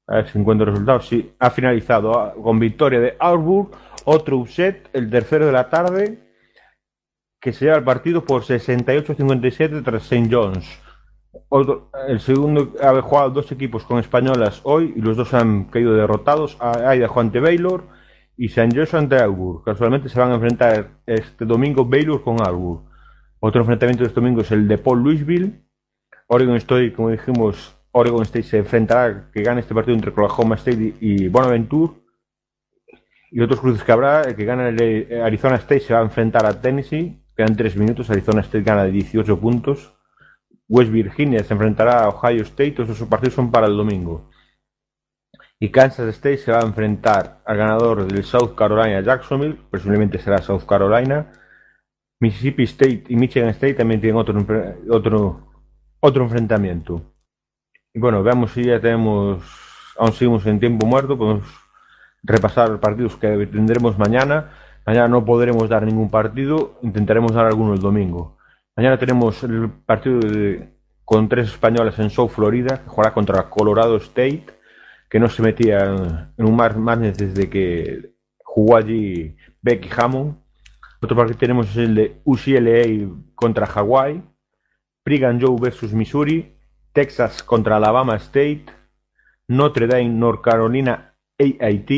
A ver si encuentro resultados. Sí, ha finalizado ah, con victoria de Auburn. Otro upset, el tercero de la tarde, que se lleva el partido por 68-57 tras St. John's. el segundo ha jugado dos equipos con españolas hoy y los dos han caído derrotados. Idaho ante Baylor y St. John's ante Auburn. Casualmente se van a enfrentar este domingo Baylor con Auburn. Otro enfrentamiento de este domingo es el de Paul Louisville. Oregon State, como dijimos, Oregon State se enfrentará que gane este partido entre Oklahoma State y Bonaventure. Y otros cruces que habrá, el que gana el Arizona State se va a enfrentar a Tennessee. Quedan tres minutos, Arizona State gana de 18 puntos. West Virginia se enfrentará a Ohio State, todos esos partidos son para el domingo. Y Kansas State se va a enfrentar al ganador del South Carolina Jacksonville, presumiblemente será South Carolina. Mississippi State y Michigan State también tienen otro, otro, otro enfrentamiento. Y bueno, veamos si ya tenemos, aún seguimos en tiempo muerto, podemos repasar partidos que tendremos mañana. Mañana no podremos dar ningún partido, intentaremos dar alguno el domingo. Mañana tenemos el partido con tres españoles en South Florida, que jugará contra Colorado State, que no se metía en, un March Madness desde que jugó allí Becky Hammond. Otro partido tenemos es el de UCLA contra Hawaii, Brigham Young versus Missouri, Texas contra Alabama State, Notre Dame, North Carolina, AIT,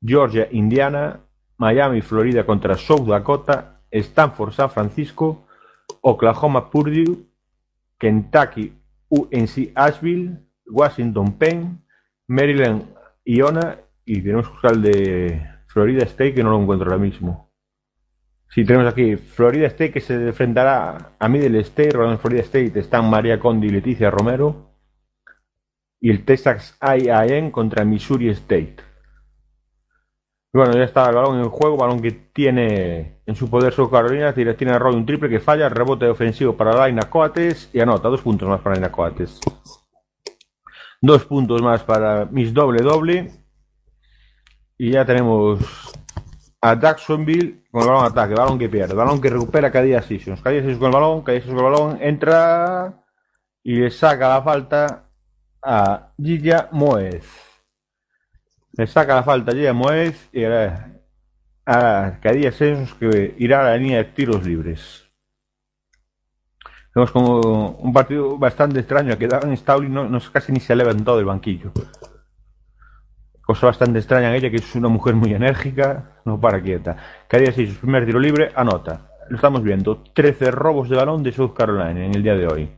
Georgia, Indiana, Miami, Florida contra South Dakota, Stanford, San Francisco, Oklahoma, Purdue, Kentucky, UNC Asheville, Washington, Penn, Maryland, Iona y tenemos que el de Florida State que no lo encuentro ahora mismo. Sí, tenemos aquí Florida State que se enfrentará a Middle State, en Florida State están María Condi y Leticia Romero y el Texas A&M contra Missouri State. Bueno, ya está el balón en juego, balón que tiene en su poder South Carolina, tiene Roy un triple que falla, rebote ofensivo para Laina Coates y anota dos puntos más para Laina Coates. Dos puntos más para Miss Doble Doble. Y ya tenemos a Jacksonville con el balón ataque, balón que pierde, balón que recupera Cadia Sessions. Cadia Sessions con el balón, Cadia Sessions con el balón, entra y le saca la falta a Gilla Moez. Le saca la falta a Gilla Moez y ahora a Cadia Sessions que irá a la línea de tiros libres. Vemos como un partido bastante extraño que Dan Stauling no, no casi ni se ha levantado del banquillo cosa bastante extraña en ella, que es una mujer muy enérgica, no para quieta. Cada día sí, su primer tiro libre, anota. Lo estamos viendo, 13 robos de balón de South Carolina en el día de hoy.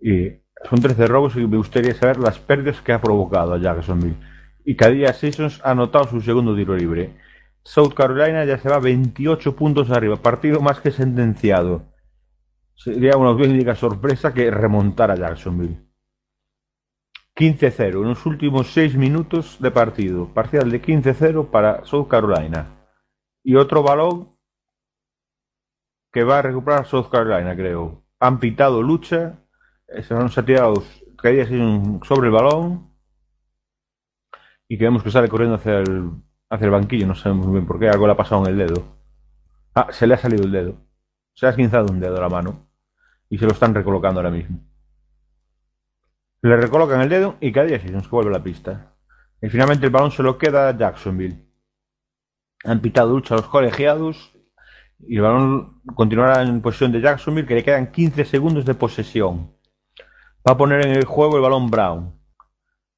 Y son 13 robos y me gustaría saber las pérdidas que ha provocado a Jacksonville. Y Cadia Sessions ha anotado su segundo tiro libre. South Carolina ya se va 28 puntos arriba, partido más que sentenciado. Sería una auténtica sorpresa que remontara Jacksonville. 15-0 en los últimos 6 minutos de partido. Parcial de 15-0 para South Carolina. Y otro balón que va a recuperar South Carolina, creo. Han pitado lucha. eh, Se han tirado caídas sobre el balón. Y que vemos que sale corriendo hacia el, hacia el banquillo. No sabemos muy bien por qué. Algo le ha pasado en el dedo. Ah, se le ha salido el dedo. Se ha esguinzado un dedo a la mano. Y se lo están recolocando ahora mismo. Le recolocan el dedo y cada día Sessions que vuelve la pista. Y finalmente el balón se lo queda a Jacksonville. Han pitado lucha a los colegiados y el balón continuará en posesión de Jacksonville que le quedan 15 segundos de posesión. Va a poner en el juego el balón Brown.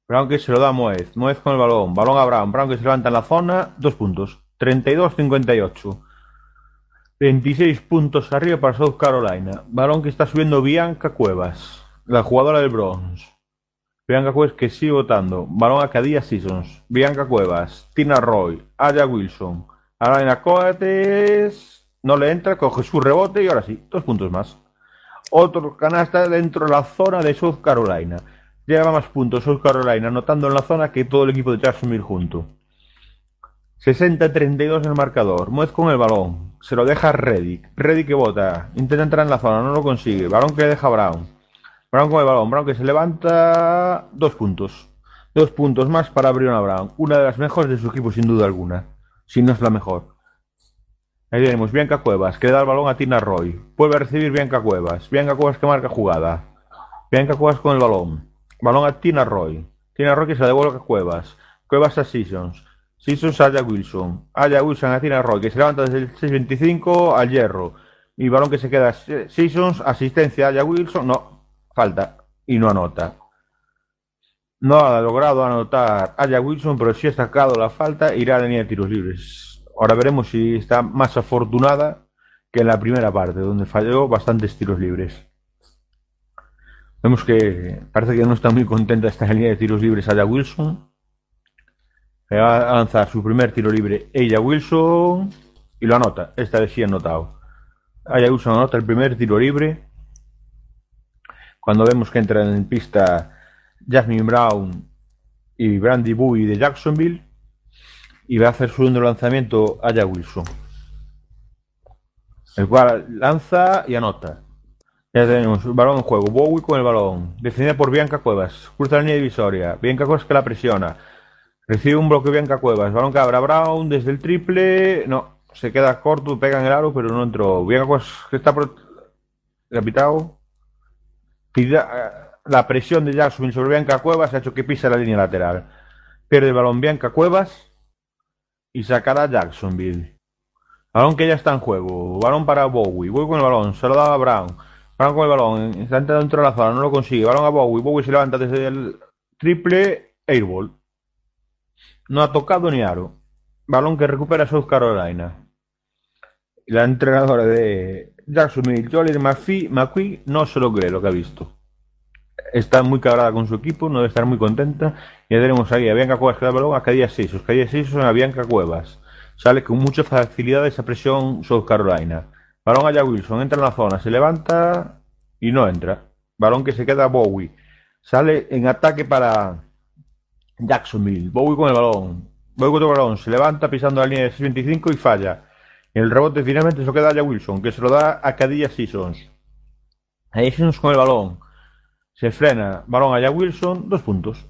Brown que se lo da a Moez. Moez con el balón. Balón a Brown. Brown que se levanta en la zona. Dos puntos. 32-58. 26 puntos arriba para South Carolina. Balón que está subiendo Bianca Cuevas. La jugadora del Bronx. Bianca Cuevas que sigue votando. Balón a Cadia Seasons. Bianca Cuevas. Tina Roy. Aya Wilson. Alaina Coates. No le entra. Coge su rebote y ahora sí. Dos puntos más. Otro canasta dentro de la zona de South Carolina. Lleva más puntos South Carolina anotando en la zona que todo el equipo de Jacksonville junto. 60-32 en el marcador. Muez con el balón. Se lo deja Reddick. Reddick que bota. Intenta entrar en la zona. No lo consigue. Balón que le deja Brown. Brown con el balón. Brown que se levanta. Dos puntos. Dos puntos más para Brianna Brown. Una de las mejores de su equipo, sin duda alguna. Si no es la mejor. Ahí tenemos Bianca Cuevas, que le da el balón a Tina Roy. Vuelve a recibir Bianca Cuevas. Bianca Cuevas que marca jugada. Bianca Cuevas con el balón. Balón a Tina Roy. Tina Roy que se devuelve a Cuevas. Cuevas a Seasons. Seasons a Aya Wilson. Aya Wilson a Tina Roy, que se levanta desde el 6.25 al hierro. Y balón que se queda Seasons. Asistencia a Aya Wilson. No, falta. Y no anota. No ha logrado anotar Aya Wilson, pero sí ha sacado la falta. Irá a la línea de tiros libres. Ahora veremos si está más afortunada que en la primera parte, donde falló bastantes tiros libres. Vemos que parece que no está muy contenta esta línea de tiros libres Aya Wilson. Va a lanzar su primer tiro libre ella Wilson y lo anota. Esta vez sí ha anotado. Aya Wilson anota el primer tiro libre. Cuando vemos que entran en pista Jasmine Brown y Brandy Bowie de Jacksonville y va a hacer su segundo lanzamiento Aya Wilson. El cual lanza y anota. Ya tenemos balón en juego. Bowie con el balón. Defendida por Bianca Cuevas. Cruza la línea divisoria. Bianca Cuevas que la presiona. Recibe un bloque Bianca Cuevas. Balón que abra Brown desde el triple. No. Se queda corto, pega en el aro, pero no entró. Bianca Cuevas que está capitado. Pida- La presión de Jackson sobre Bianca Cuevas ha hecho que pise la línea lateral. Pierde el balón Bianca Cuevas y sacará Jacksonville. Balón que ya está en juego. Balón para Bowie. Bowie con el balón. Se lo da a Brown. Brown con el balón. Está dentro de la zona. No lo consigue. Balón a Bowie. Bowie se levanta desde el triple airball. No ha tocado ni aro. Balón que recupera South Carolina. La entrenadora de Jacksonville, McPhee, McQueen, no se lo cree lo que ha visto. Está muy cabrada con su equipo, no debe estar muy contenta. Ya tenemos ahí a Bianca Cuevas que da balón a Cadilla Sisos. Cadilla Sisos a Bianca Cuevas. Sale con mucha facilidad esa presión South Carolina. Balón allá Wilson, entra en la zona, se levanta y no entra. Balón que se queda Bowie. Sale en ataque para Jacksonville. Bowie con el balón. Bowie con el balón, se levanta pisando la línea de 625 y falla. El rebote finalmente se lo queda allá Wilson, que se lo da a Cadilla Seasons. Ahí Seasons con el balón. Se frena, balón allá Wilson, dos puntos.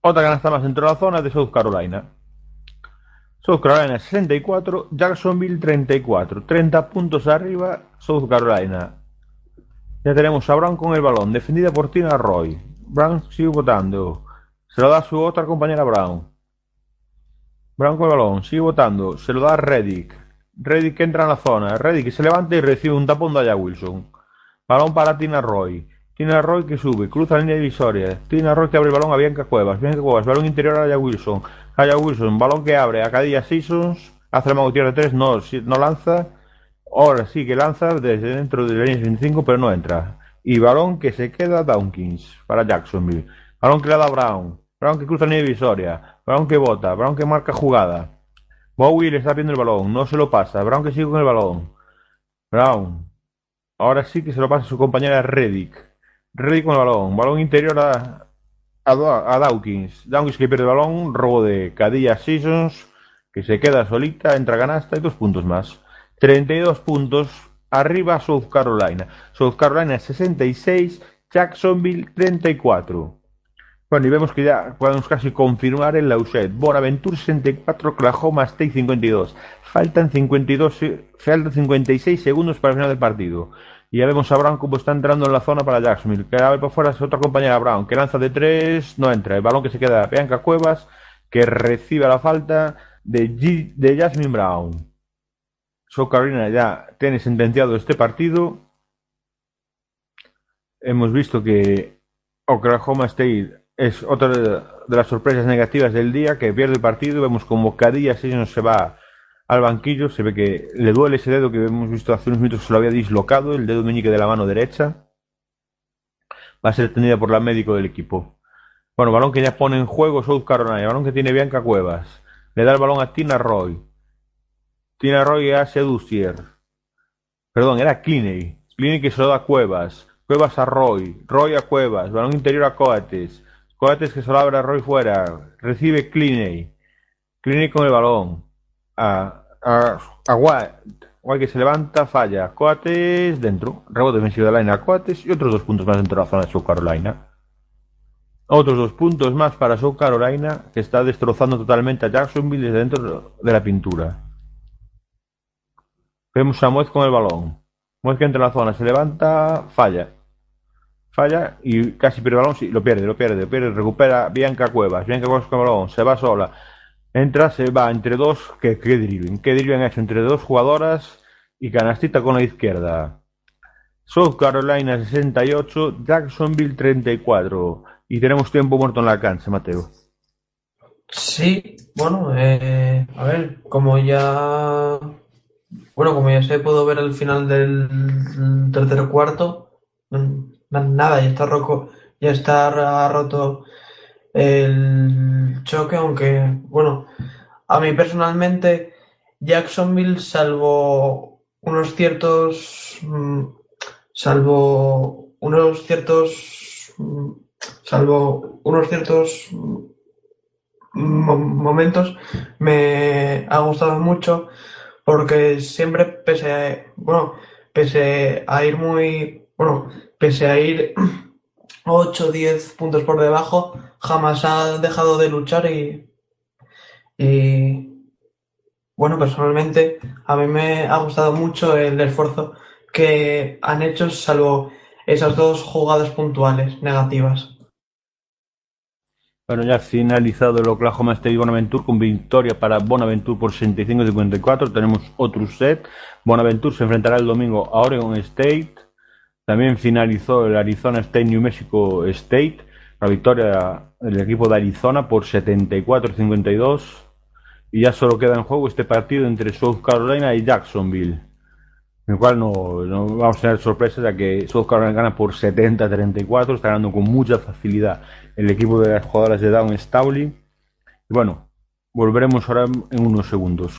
Otra canasta más dentro de la zona de South Carolina. South Carolina 64, Jacksonville 34. 30 puntos arriba, South Carolina. Ya tenemos a Brown con el balón, defendida por Tina Roy. Brown sigue votando. Se lo da a su otra compañera Brown. Brown con el balón, sigue votando. Se lo da a Reddick. Reddick entra en la zona. Reddick se levanta y recibe un tapón de allá Wilson. Balón para Tina Roy. Tina Roy que sube, cruza la línea divisoria. Tina Roy que abre el balón a Bianca Cuevas. Bianca Cuevas, balón interior a Aya Wilson. Aya Wilson, balón que abre a Cadilla Seasons. Hace mago tierra de 3, no, no lanza. Ahora sí que lanza desde dentro de la línea 25, pero no entra. Y balón que se queda Dawkins para Jacksonville. Balón que le da Brown. Brown que cruza la línea divisoria. Brown que bota. Brown que marca jugada. Bowie le está viendo el balón. No se lo pasa. Brown que sigue con el balón. Brown. Ahora sí que se lo pasa a su compañera Reddick. Reddick con el balón. Balón interior a, a, Da- a Dawkins. Dawkins que pierde el balón. Robo de Cadilla Seasons. Que se queda solita. Entra canasta y dos puntos más. 32 puntos. Arriba South Carolina. South Carolina 66. Jacksonville 34. Bueno, y vemos que ya podemos casi confirmar el Lauset. Bonaventure 64, Oklahoma State 52. Faltan 52, se- faltan 56 segundos para el final del partido. Y ya vemos a Brown como está entrando en la zona para Jacksonville. Que a ver por fuera es otra compañera Brown, que lanza de 3, no entra. El balón que se queda Bianca Cuevas, que recibe la falta de, de Jasmine Brown. So Carolina ya tiene sentenciado este partido. Hemos visto que Oklahoma State es otra de las sorpresas negativas del día, que pierde el partido. Vemos como Cadilla Seasons se va al banquillo. Se ve que le duele ese dedo que hemos visto hace unos minutos se lo había dislocado, el dedo meñique de la mano derecha. Va a ser atendida por la médico del equipo. Bueno, balón que ya pone en juego South Carolina. Balón que tiene Bianca Cuevas. Le da el balón a Tina Roy. Tina Roy a Seducier. Perdón, era Cliney. Cliney que se lo da a Cuevas. Cuevas a Roy. Roy a Cuevas. Balón interior a Coates. Coates que se lo abre a Roy fuera. Recibe Cliney. Cliney con el balón. A, a, a que se levanta, falla. Coates dentro. Rebote defensivo de la línea a Coates. Y otros dos puntos más dentro de la zona de South Carolina. Otros dos puntos más para South Carolina, que está destrozando totalmente a Jacksonville desde dentro de la pintura. Vemos a Muez con el balón. Muez que entra en la zona, se levanta, falla. Falla y casi pierde el balón, sí, lo pierde, lo pierde, lo pierde, recupera Bianca Cuevas. Bianca Cuevas con balón, se va sola. Entra, se va entre dos, que qué dribbling, qué dribbling ha hecho entre dos jugadoras y canastita con la izquierda. South Carolina 68, Jacksonville 34. Y tenemos tiempo muerto en la cancha, Mateo. Sí, bueno, eh, a ver, como ya, bueno, como ya se pudo ver al final del tercer cuarto, mm, nada, ya está roco, ya está roto el choque, aunque, bueno, a mí personalmente, Jacksonville, salvo unos ciertos, mm, salvo unos ciertos, mm, salvo unos ciertos mm, mo- momentos me ha gustado mucho porque siempre pese a, bueno, pese a ir muy bueno, pese a ir 8 o 10 puntos por debajo, jamás ha dejado de luchar y, y bueno, personalmente a mí me ha gustado mucho el esfuerzo que han hecho, salvo esas dos jugadas puntuales negativas. Bueno, ya finalizado el Oklahoma State Bonaventure con victoria para Bonaventure por 65-54. Tenemos otro set. Bonaventure se enfrentará el domingo a Oregon State. También finalizó el Arizona State New Mexico State. La victoria del equipo de Arizona por 74-52. Y ya solo queda en juego este partido entre South Carolina y Jacksonville. En el cual no, vamos a tener sorpresas ya que South Carolina gana por 70-34. Está ganando con mucha facilidad el equipo de las jugadoras de Down Stowley. Y bueno, volveremos ahora en unos segundos.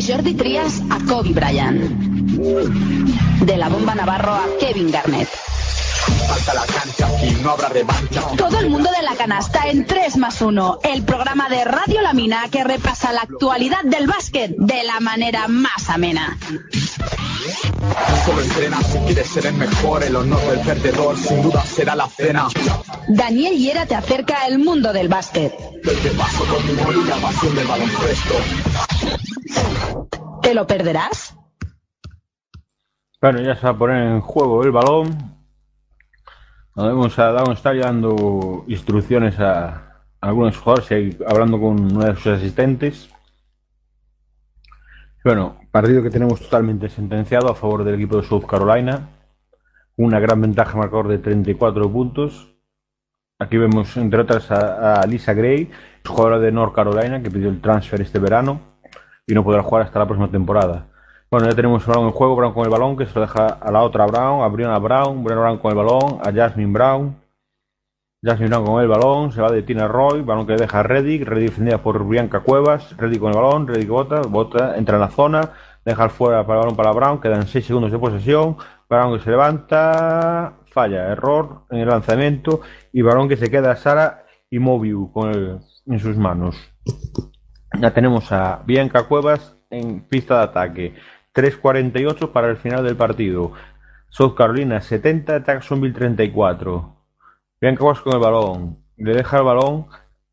De Jordi Trias a Kobe Bryant. De la bomba Navarro a Kevin Garnett. Falta la cancha, aquí no habrá revancha. Todo el mundo de la canasta en 3 más 1, el programa de Radio La Mina que repasa la actualidad del básquet de la manera más amena. Solo entrena si quieres ser el mejor, el honor del perdedor sin duda será la cena. Daniel Hiera te acerca al mundo del básquet. Del que paso con mi humor y la pasión del baloncesto. ¿Te lo perderás? Bueno, ya se va a poner en juego el balón. Nos vemos a Down estar dando instrucciones a algunos jugadores y hablando con uno de sus asistentes. Bueno, partido que tenemos totalmente sentenciado a favor del equipo de South Carolina. Una gran ventaja marcador de 34 puntos. Aquí vemos, entre otras, a, a Lisa Gray, jugadora de North Carolina, que pidió el transfer este verano y no podrá jugar hasta la próxima temporada. Bueno, ya tenemos balón en juego, Brown con el balón, que se lo deja a la otra Brown, a Brianna Brown, Brianna Brown con el balón, a Jasmine Brown. Jasmine Brown con el balón, se va de Tina Roy, balón que deja a Reddick, Reddick defendida por Bianca Cuevas, Reddick con el balón, Reddick bota, bota, entra en la zona, deja fuera para el balón para Brown, quedan 6 segundos de posesión, Brown que se levanta, falla, error en el lanzamiento, y balón que se queda a Sara y Mobiu con el, en sus manos. Ya tenemos a Bianca Cuevas en pista de ataque. 3.48 para el final del partido. South Carolina 70, Jacksonville 34. Bianca Cuevas con el balón. Le deja el balón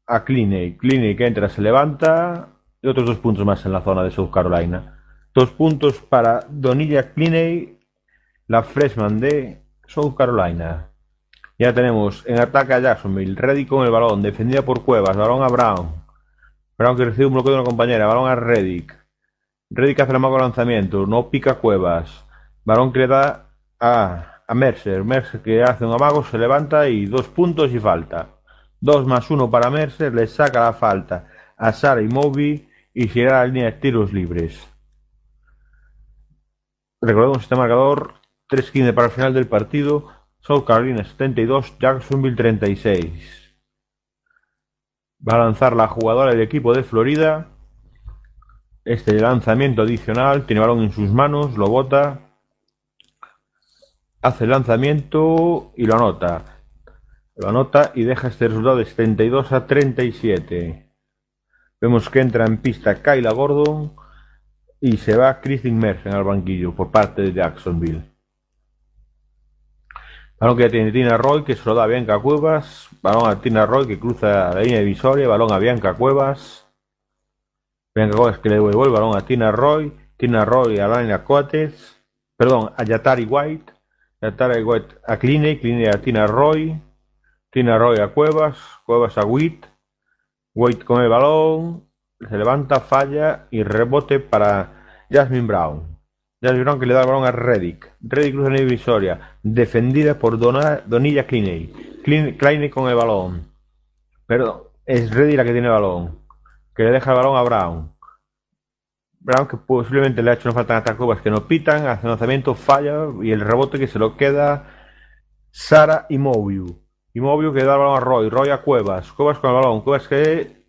a Cliney. Cliney que entra, se levanta. Y otros dos puntos más en la zona de South Carolina. Dos puntos para Donilla Cliney, la freshman de South Carolina. Ya tenemos en ataque a Jacksonville. Reddy con el balón, defendida por Cuevas. Balón a Brown. Brown que recibe un bloqueo de una compañera. Balón a Reddick. El amago lanzamiento. No pica Cuevas. Balón que le da a, a Mercer. Mercer que hace un amago, se levanta y dos puntos y falta. Dos más uno para Mercer. Le saca la falta a Sara y Moby y se a la línea de tiros libres. Recordemos este marcador. 3-15 para el final del partido. South Carolina 72, Jacksonville 36. Va a lanzar la jugadora del equipo de Florida. Este lanzamiento adicional. Tiene balón en sus manos. Lo bota. Hace el lanzamiento y lo anota. Lo anota y deja este resultado de 72 a 37. Vemos que entra en pista Kyla Gordon y se va Christine Mersen al banquillo por parte de Jacksonville. Balón que tiene Tina Roy, que se lo da a Bianca Cuevas. Balón a Tina Roy, que cruza la línea divisoria. Balón a Bianca Cuevas. Bianca Cuevas que le devuelve el balón a Tina Roy. Tina Roy a Lana Coates. Perdón, a Yatari White. Tara White a Cliney, Cliney a Tina Roy, Tina Roy a Cuevas, Cuevas a Witt, Wade con el balón, se levanta, falla y rebote para Jasmine Brown. Jasmine Brown que le da el balón a Reddick. Reddick cruza la divisoria, defendida por Donilla Cliney. Clin- Cliney con el balón. Perdón, es Reddick la que tiene el balón. Que le deja el balón a Brown. Brown que posiblemente le ha hecho una falta en ataque Cuevas que no pitan, hace lanzamiento, falla y el rebote que se lo queda Sara Imoviu. Imoviu que da el balón a Roy, Roy a Cuevas, Cuevas con el balón, Cuevas que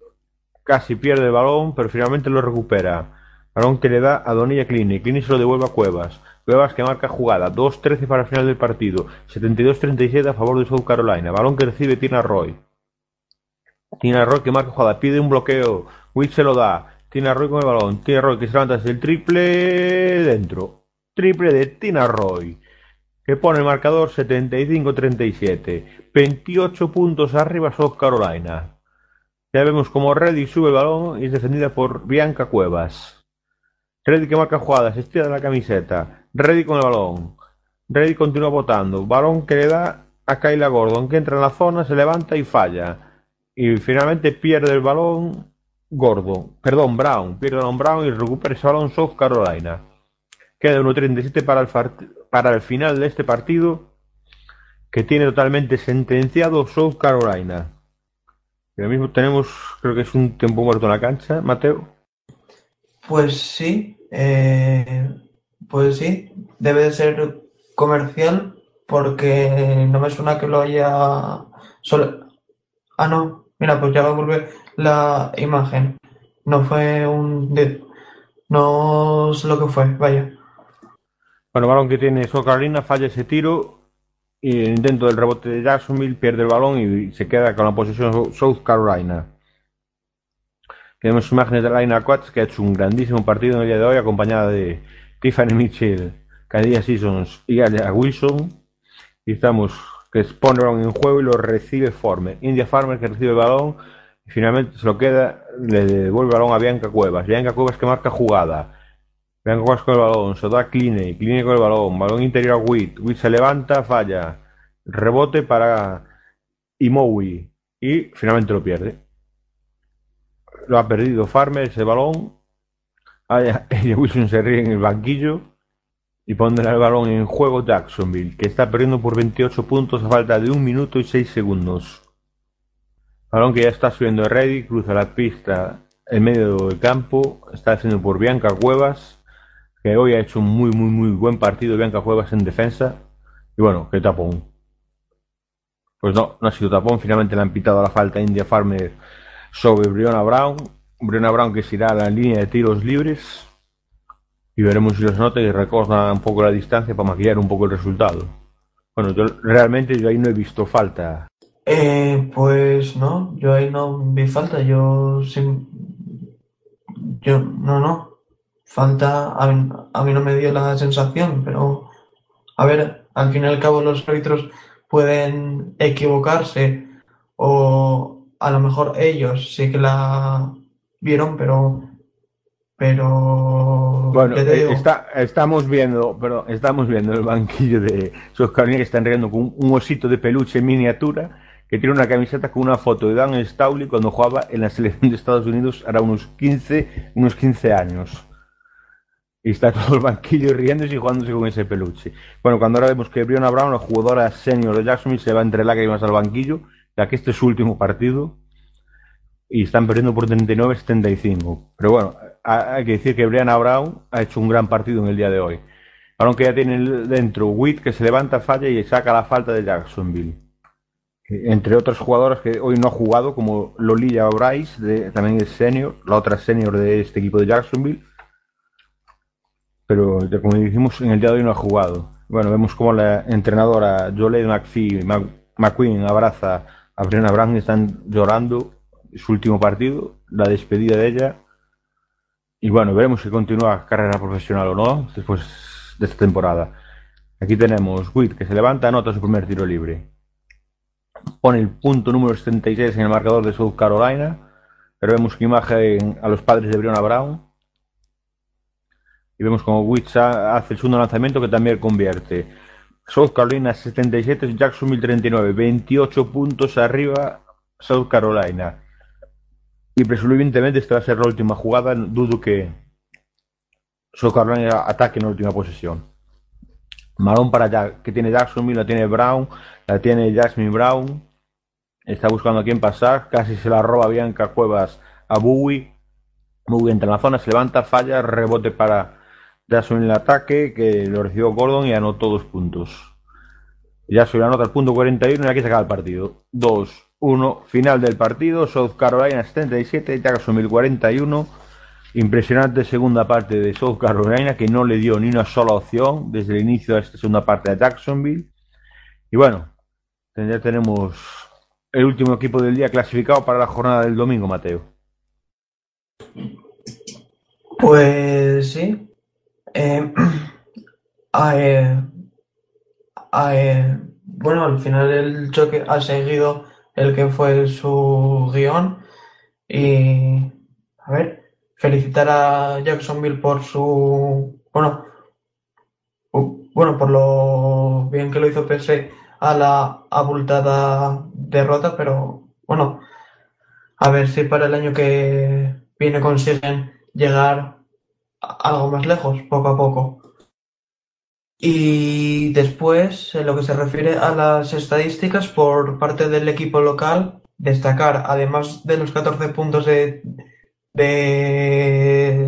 casi pierde el balón, pero finalmente lo recupera. Balón que le da a Donilla Clini, Clini se lo devuelve a Cuevas. Cuevas que marca jugada, 2-13 para el final del partido, 72-37 a favor de South Carolina. Balón que recibe Tina Roy. Tina Roy que marca jugada, pide un bloqueo, Witt se lo da. Tina Roy con el balón, Tina Roy que se levanta desde el triple dentro. Triple de Tina Roy que pone el marcador 75-37. 28 puntos arriba South Carolina. Ya vemos como Reddy sube el balón y es defendida por Bianca Cuevas. Reddy que marca jugadas, estira de la camiseta. Reddy con el balón. Reddy continúa votando. Balón que le da a Kyla Gordon, que entra en la zona, se levanta y falla. Y finalmente pierde el balón Gordon. Perdón, Brown. Pierde el balón Brown y recupera ese balón South Carolina. Queda 1.37 para el, para el final de este partido que tiene totalmente sentenciado South Carolina. Y ahora mismo tenemos, creo que es un tiempo muerto en la cancha, Mateo. Pues sí, eh, pues sí, debe de ser comercial porque no me suena que lo haya... solo- Ah, no, mira, pues ya volver la imagen. No fue un... No sé lo que fue, vaya. Bueno, balón que tiene South Carolina, falla ese tiro y el intento del rebote de Jacksonville pierde el balón y se queda con la posesión South Carolina. Tenemos imágenes de Laina Quatts que ha hecho un grandísimo partido en el día de hoy acompañada de Tiffany Mitchell, Candia Seasons y Aya Wilson. Y estamos que el balón en juego y lo recibe Former. India Farmer que recibe el balón finalmente se lo queda, le devuelve el balón a Bianca Cuevas. Bianca Cuevas que marca jugada. Bianca Cuevas con el balón, se da a Cliney, Cliney con el balón, balón interior a Witt, Witt se levanta, falla. Rebote para Imoui y finalmente lo pierde. Lo ha perdido Farmer ese balón. Aya Aya Wilson se ríe en el banquillo y pondrá el balón en juego Jacksonville, que está perdiendo por 28 puntos a falta de un minuto y 6 segundos. Balón que ya está subiendo de ready, cruza la pista en medio del campo, está haciendo por Bianca Cuevas, que hoy ha hecho un muy, muy, muy buen partido Bianca Cuevas en defensa. Y bueno, que tapón. Pues no, no ha sido tapón, finalmente le han pitado la falta India Farmer sobre Brianna Brown. Brianna Brown que se irá a la línea de tiros libres. Y veremos si los nota y recorta un poco la distancia para maquillar un poco el resultado. Bueno, yo realmente yo ahí no he visto falta. Eh, pues no, yo ahí no vi falta, yo sim- yo no, no, falta, a mí, a mí no me dio la sensación, pero a ver, al fin y al cabo los árbitros pueden equivocarse o a lo mejor ellos sí que la vieron, pero pero Bueno, eh, está, estamos viendo, pero estamos viendo el banquillo de Carolina que están riendo con un, osito de peluche en miniatura que tiene una camiseta con una foto de Dan Stowley cuando jugaba en la selección de Estados Unidos hará unos 15, unos 15 años. Y está todo el banquillo riéndose y jugándose con ese peluche. Bueno, cuando ahora vemos que Brianna Brown, la jugadora senior de Jacksonville, se va entre lágrimas al banquillo, ya que este es su último partido y están perdiendo por 39-75. Pero bueno, hay que decir que Brianna Brown ha hecho un gran partido en el día de hoy. Balón que ya tiene dentro Witt que se levanta, falla y saca la falta de Jacksonville. Entre otras jugadoras que hoy no ha jugado, como Lolilla Bryce, de, también es senior, la otra senior de este equipo de Jacksonville. Pero como dijimos, en el día de hoy no ha jugado. Bueno, vemos como la entrenadora Jolene McPhee McQueen abraza a Brianna Brown y están llorando su último partido, la despedida de ella. Y bueno, veremos si continúa carrera profesional o no después de esta temporada. Aquí tenemos Witt que se levanta, anota su primer tiro libre. Pone el punto número 76 en el marcador de South Carolina. Pero vemos que imagen a los padres de Brianna Brown. Y vemos como Witt hace el segundo lanzamiento que también convierte. South Carolina 77, Jacksonville 39, 28 puntos arriba South Carolina. Y presumientemente esta va a ser la última jugada, dudo que South ataque en la última posesión. Malón para Jack, que tiene Jacksonville, la tiene Brown, la tiene Jasmine Brown. Está buscando a quién pasar, casi se la roba Bianca Cuevas a Bowie. Bowie entra en la zona, se levanta, falla, rebote para Jackson en el ataque, que lo recibió Gordon y anotó dos puntos. Jackson anota el punto 41 y aquí se acaba el partido. 2, 1, final del partido. South Carolina 77, Jacksonville 41. Impresionante segunda parte de South Carolina que no le dio ni una sola opción desde el inicio de esta segunda parte de Jacksonville. Y bueno, ya tenemos el último equipo del día clasificado para la jornada del domingo, Mateo. Pues sí. Eh, eh, eh, bueno, al final el choque ha seguido el que fue su guion. Y a ver, felicitar a Jacksonville por su. Bueno, bueno, por lo bien que lo hizo pese a la abultada derrota, pero bueno, a ver si para el año que viene consiguen llegar algo más lejos, poco a poco. Y después, en lo que se refiere a las estadísticas por parte del equipo local, destacar, además de los 14 puntos de,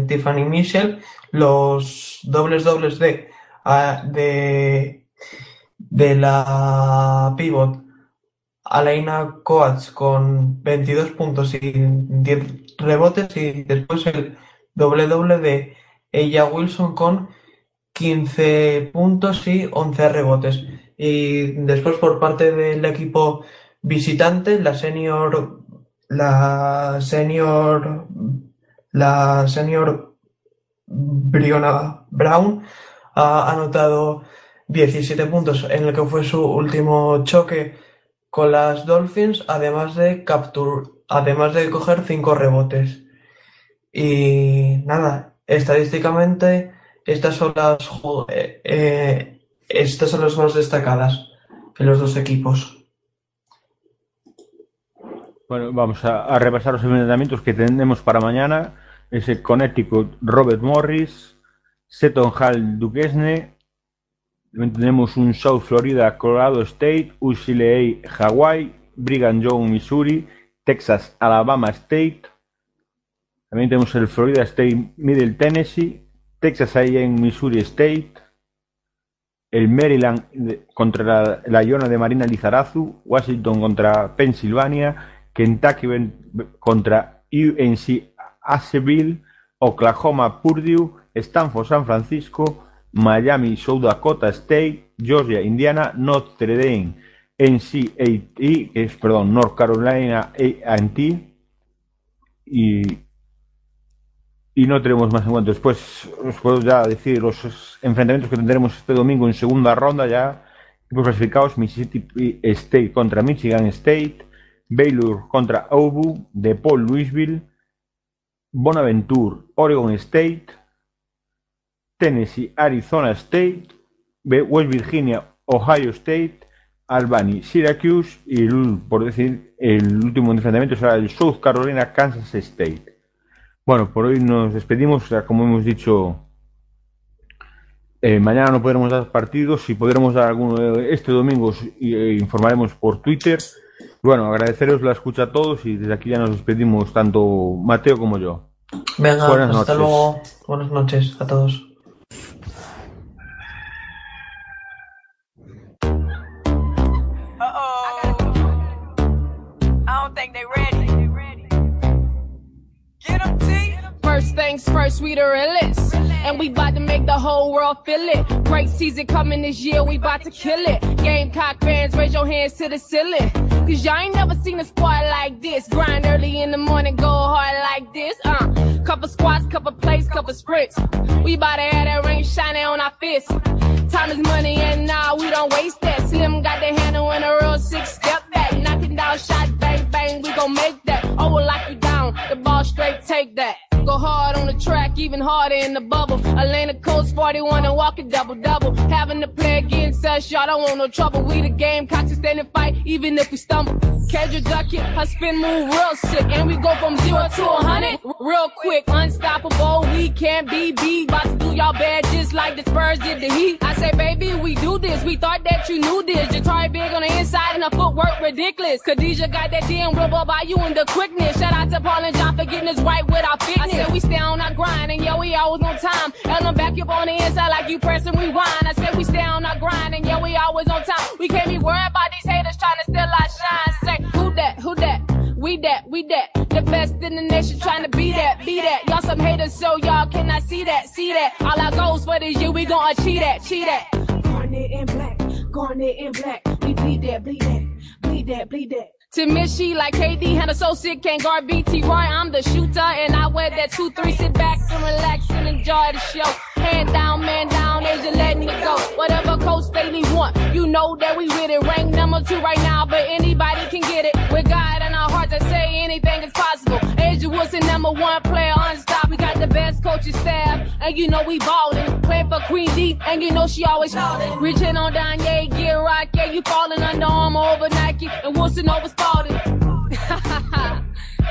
Tiffany Mitchell, los dobles dobles de, de, de la pivot Alaina Coates con 22 puntos y 10 rebotes y después el doble doble de ella Wilson con 15 puntos y 11 rebotes. Y después por parte del equipo visitante, la senior, la senior, la senior Briona Brown ha anotado 17 puntos en el que fue su último choque con las Dolphins, además de captur, además de coger 5 rebotes. Y nada, estadísticamente estas son las eh, eh, estas son las más destacadas en los dos equipos. Bueno, vamos a, repasar los enfrentamientos que tenemos para mañana. Ese Connecticut Robert Morris, Seton Hall Duquesne. Tenemos un South Florida Colorado State, UCLA Hawaii, Brigham Young Missouri, Texas Alabama State. También tenemos el Florida State Middle Tennessee, Texas A&M Missouri State, el Maryland contra la, Iona de Marina Lizarazu, Washington contra Pensilvania, Kentucky contra UNC Asheville, Oklahoma Purdue, Stanford San Francisco, Miami South Dakota State, Georgia Indiana, Notre Dame NCAT, es, perdón, North Carolina A&T y y no tenemos más en cuenta. Después os puedo ya decir los enfrentamientos que tendremos este domingo en segunda ronda ya. Equipos clasificados, Mississippi State contra Michigan State, Baylor contra Auburn, DePaul Louisville, Bonaventure Oregon State, Tennessee Arizona State, West Virginia Ohio State, Albany Syracuse y por decir el último enfrentamiento será el South Carolina Kansas State. Bueno, por hoy nos despedimos. Como hemos dicho, eh, mañana no podremos dar partidos. Si podremos dar alguno este domingo, eh, informaremos por Twitter. Bueno, agradeceros la escucha a todos y desde aquí ya nos despedimos, tanto Mateo como yo. Venga, Buenas hasta noches. luego. Buenas noches a todos. First, we. And we bout to make the whole world feel it. Great season coming this year, we bout to kill it. Gamecock fans, raise your hands to the ceiling. Cause y'all ain't never seen a squad like this. Grind early in the morning, go hard like this. Uh, couple squats, couple plays, couple sprints. We bout to have that rain shining on our fists. Time is money and nah, we don't waste that. Slim got the handle and a real six step back. Knocking down shot, bang, bang, we gon' make that. Oh, we'll lock you down. The ball straight, take that. Go hard on the track, even harder in the bubble. Atlanta Coast 41 and walk a double double. Having to play against us, y'all don't want no trouble. We the game, cocky stand and fight, even if we stumble. Kedra duck it, her spin move real sick, and we go from zero to a hundred real quick, unstoppable. We can't be beat. About to do y'all bad just like the Spurs did the Heat. I say, baby, we do this. We thought that you knew this. Jatari big on the inside and her footwork ridiculous. Khadijah got that damn rubber by you and the quickness. Shout out to Paul and John for getting us right with our fitness. Said we stay on our grind and yo, we always on time. And I'm back up on the inside like you pressing rewind. I said we stay on our grind and yo, we always on time. We can't be worried about these haters trying to steal our shine. Say, who that? Who that? We that, we that. The best in the nation trying to be that, be that. Y'all some haters, so y'all cannot see that, see that. All our goals for this year, we gon' achieve that, achieve that. Garnet in black, garnet in black. We bleed that, bleed that, bleed that, bleed that. To miss she like KD, so sick, can't guard BT Roy. I'm the shooter, and I wear that 2-3. Sit back and relax and enjoy the show. Hand down, man down, Asia letting it go. Whatever Coach they Staley want, you know that we with it. Rank number two right now, but anybody can get it. With God in our hearts, I say anything is possible. Asia Wilson, number one player, unstoppable. We got the best coaching staff, and you know we ballin'. Playing for Queen D, and you know she always ballin'. Reaching on Danye, get rock, yeah, you falling under Armour over Nike, and Wilson over Spalding.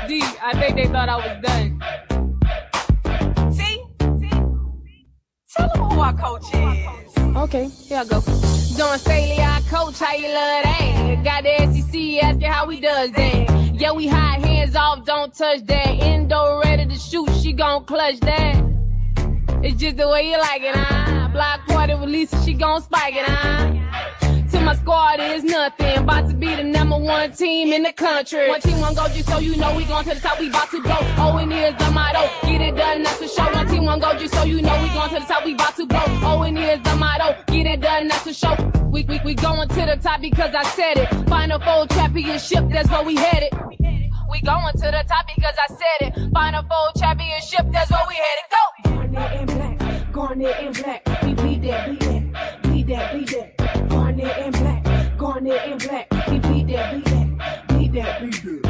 D, I think they thought I was done. Tell them who our coach is. Okay, here I go. Don Staley, our coach, how you love that? Got the SEC asking how we does that. Yeah, we hide hands off, don't touch that. Endo ready to shoot, she gon' clutch that. It's just the way you like it, huh? Block party with Lisa, she gon' spike it, huh? To my squad is nothing. About to be the number one team in the country. One team, one just so you know we going to the top. We about to go. Oh, and here's the motto. Get it done, that's for sure. One team, one go, just so you know we going to the top. We about to go. Oh, and here's the motto. Get it done, that's for sure. We, we, we going to the top because I said it. Final four championship, that's where we headed. We going to the top because I said it. Final four championship, that's where we headed. Go! Garnet in black, garnet in black. Garnet and black, garnet and black. We beat that, beat that, beat that, beat that.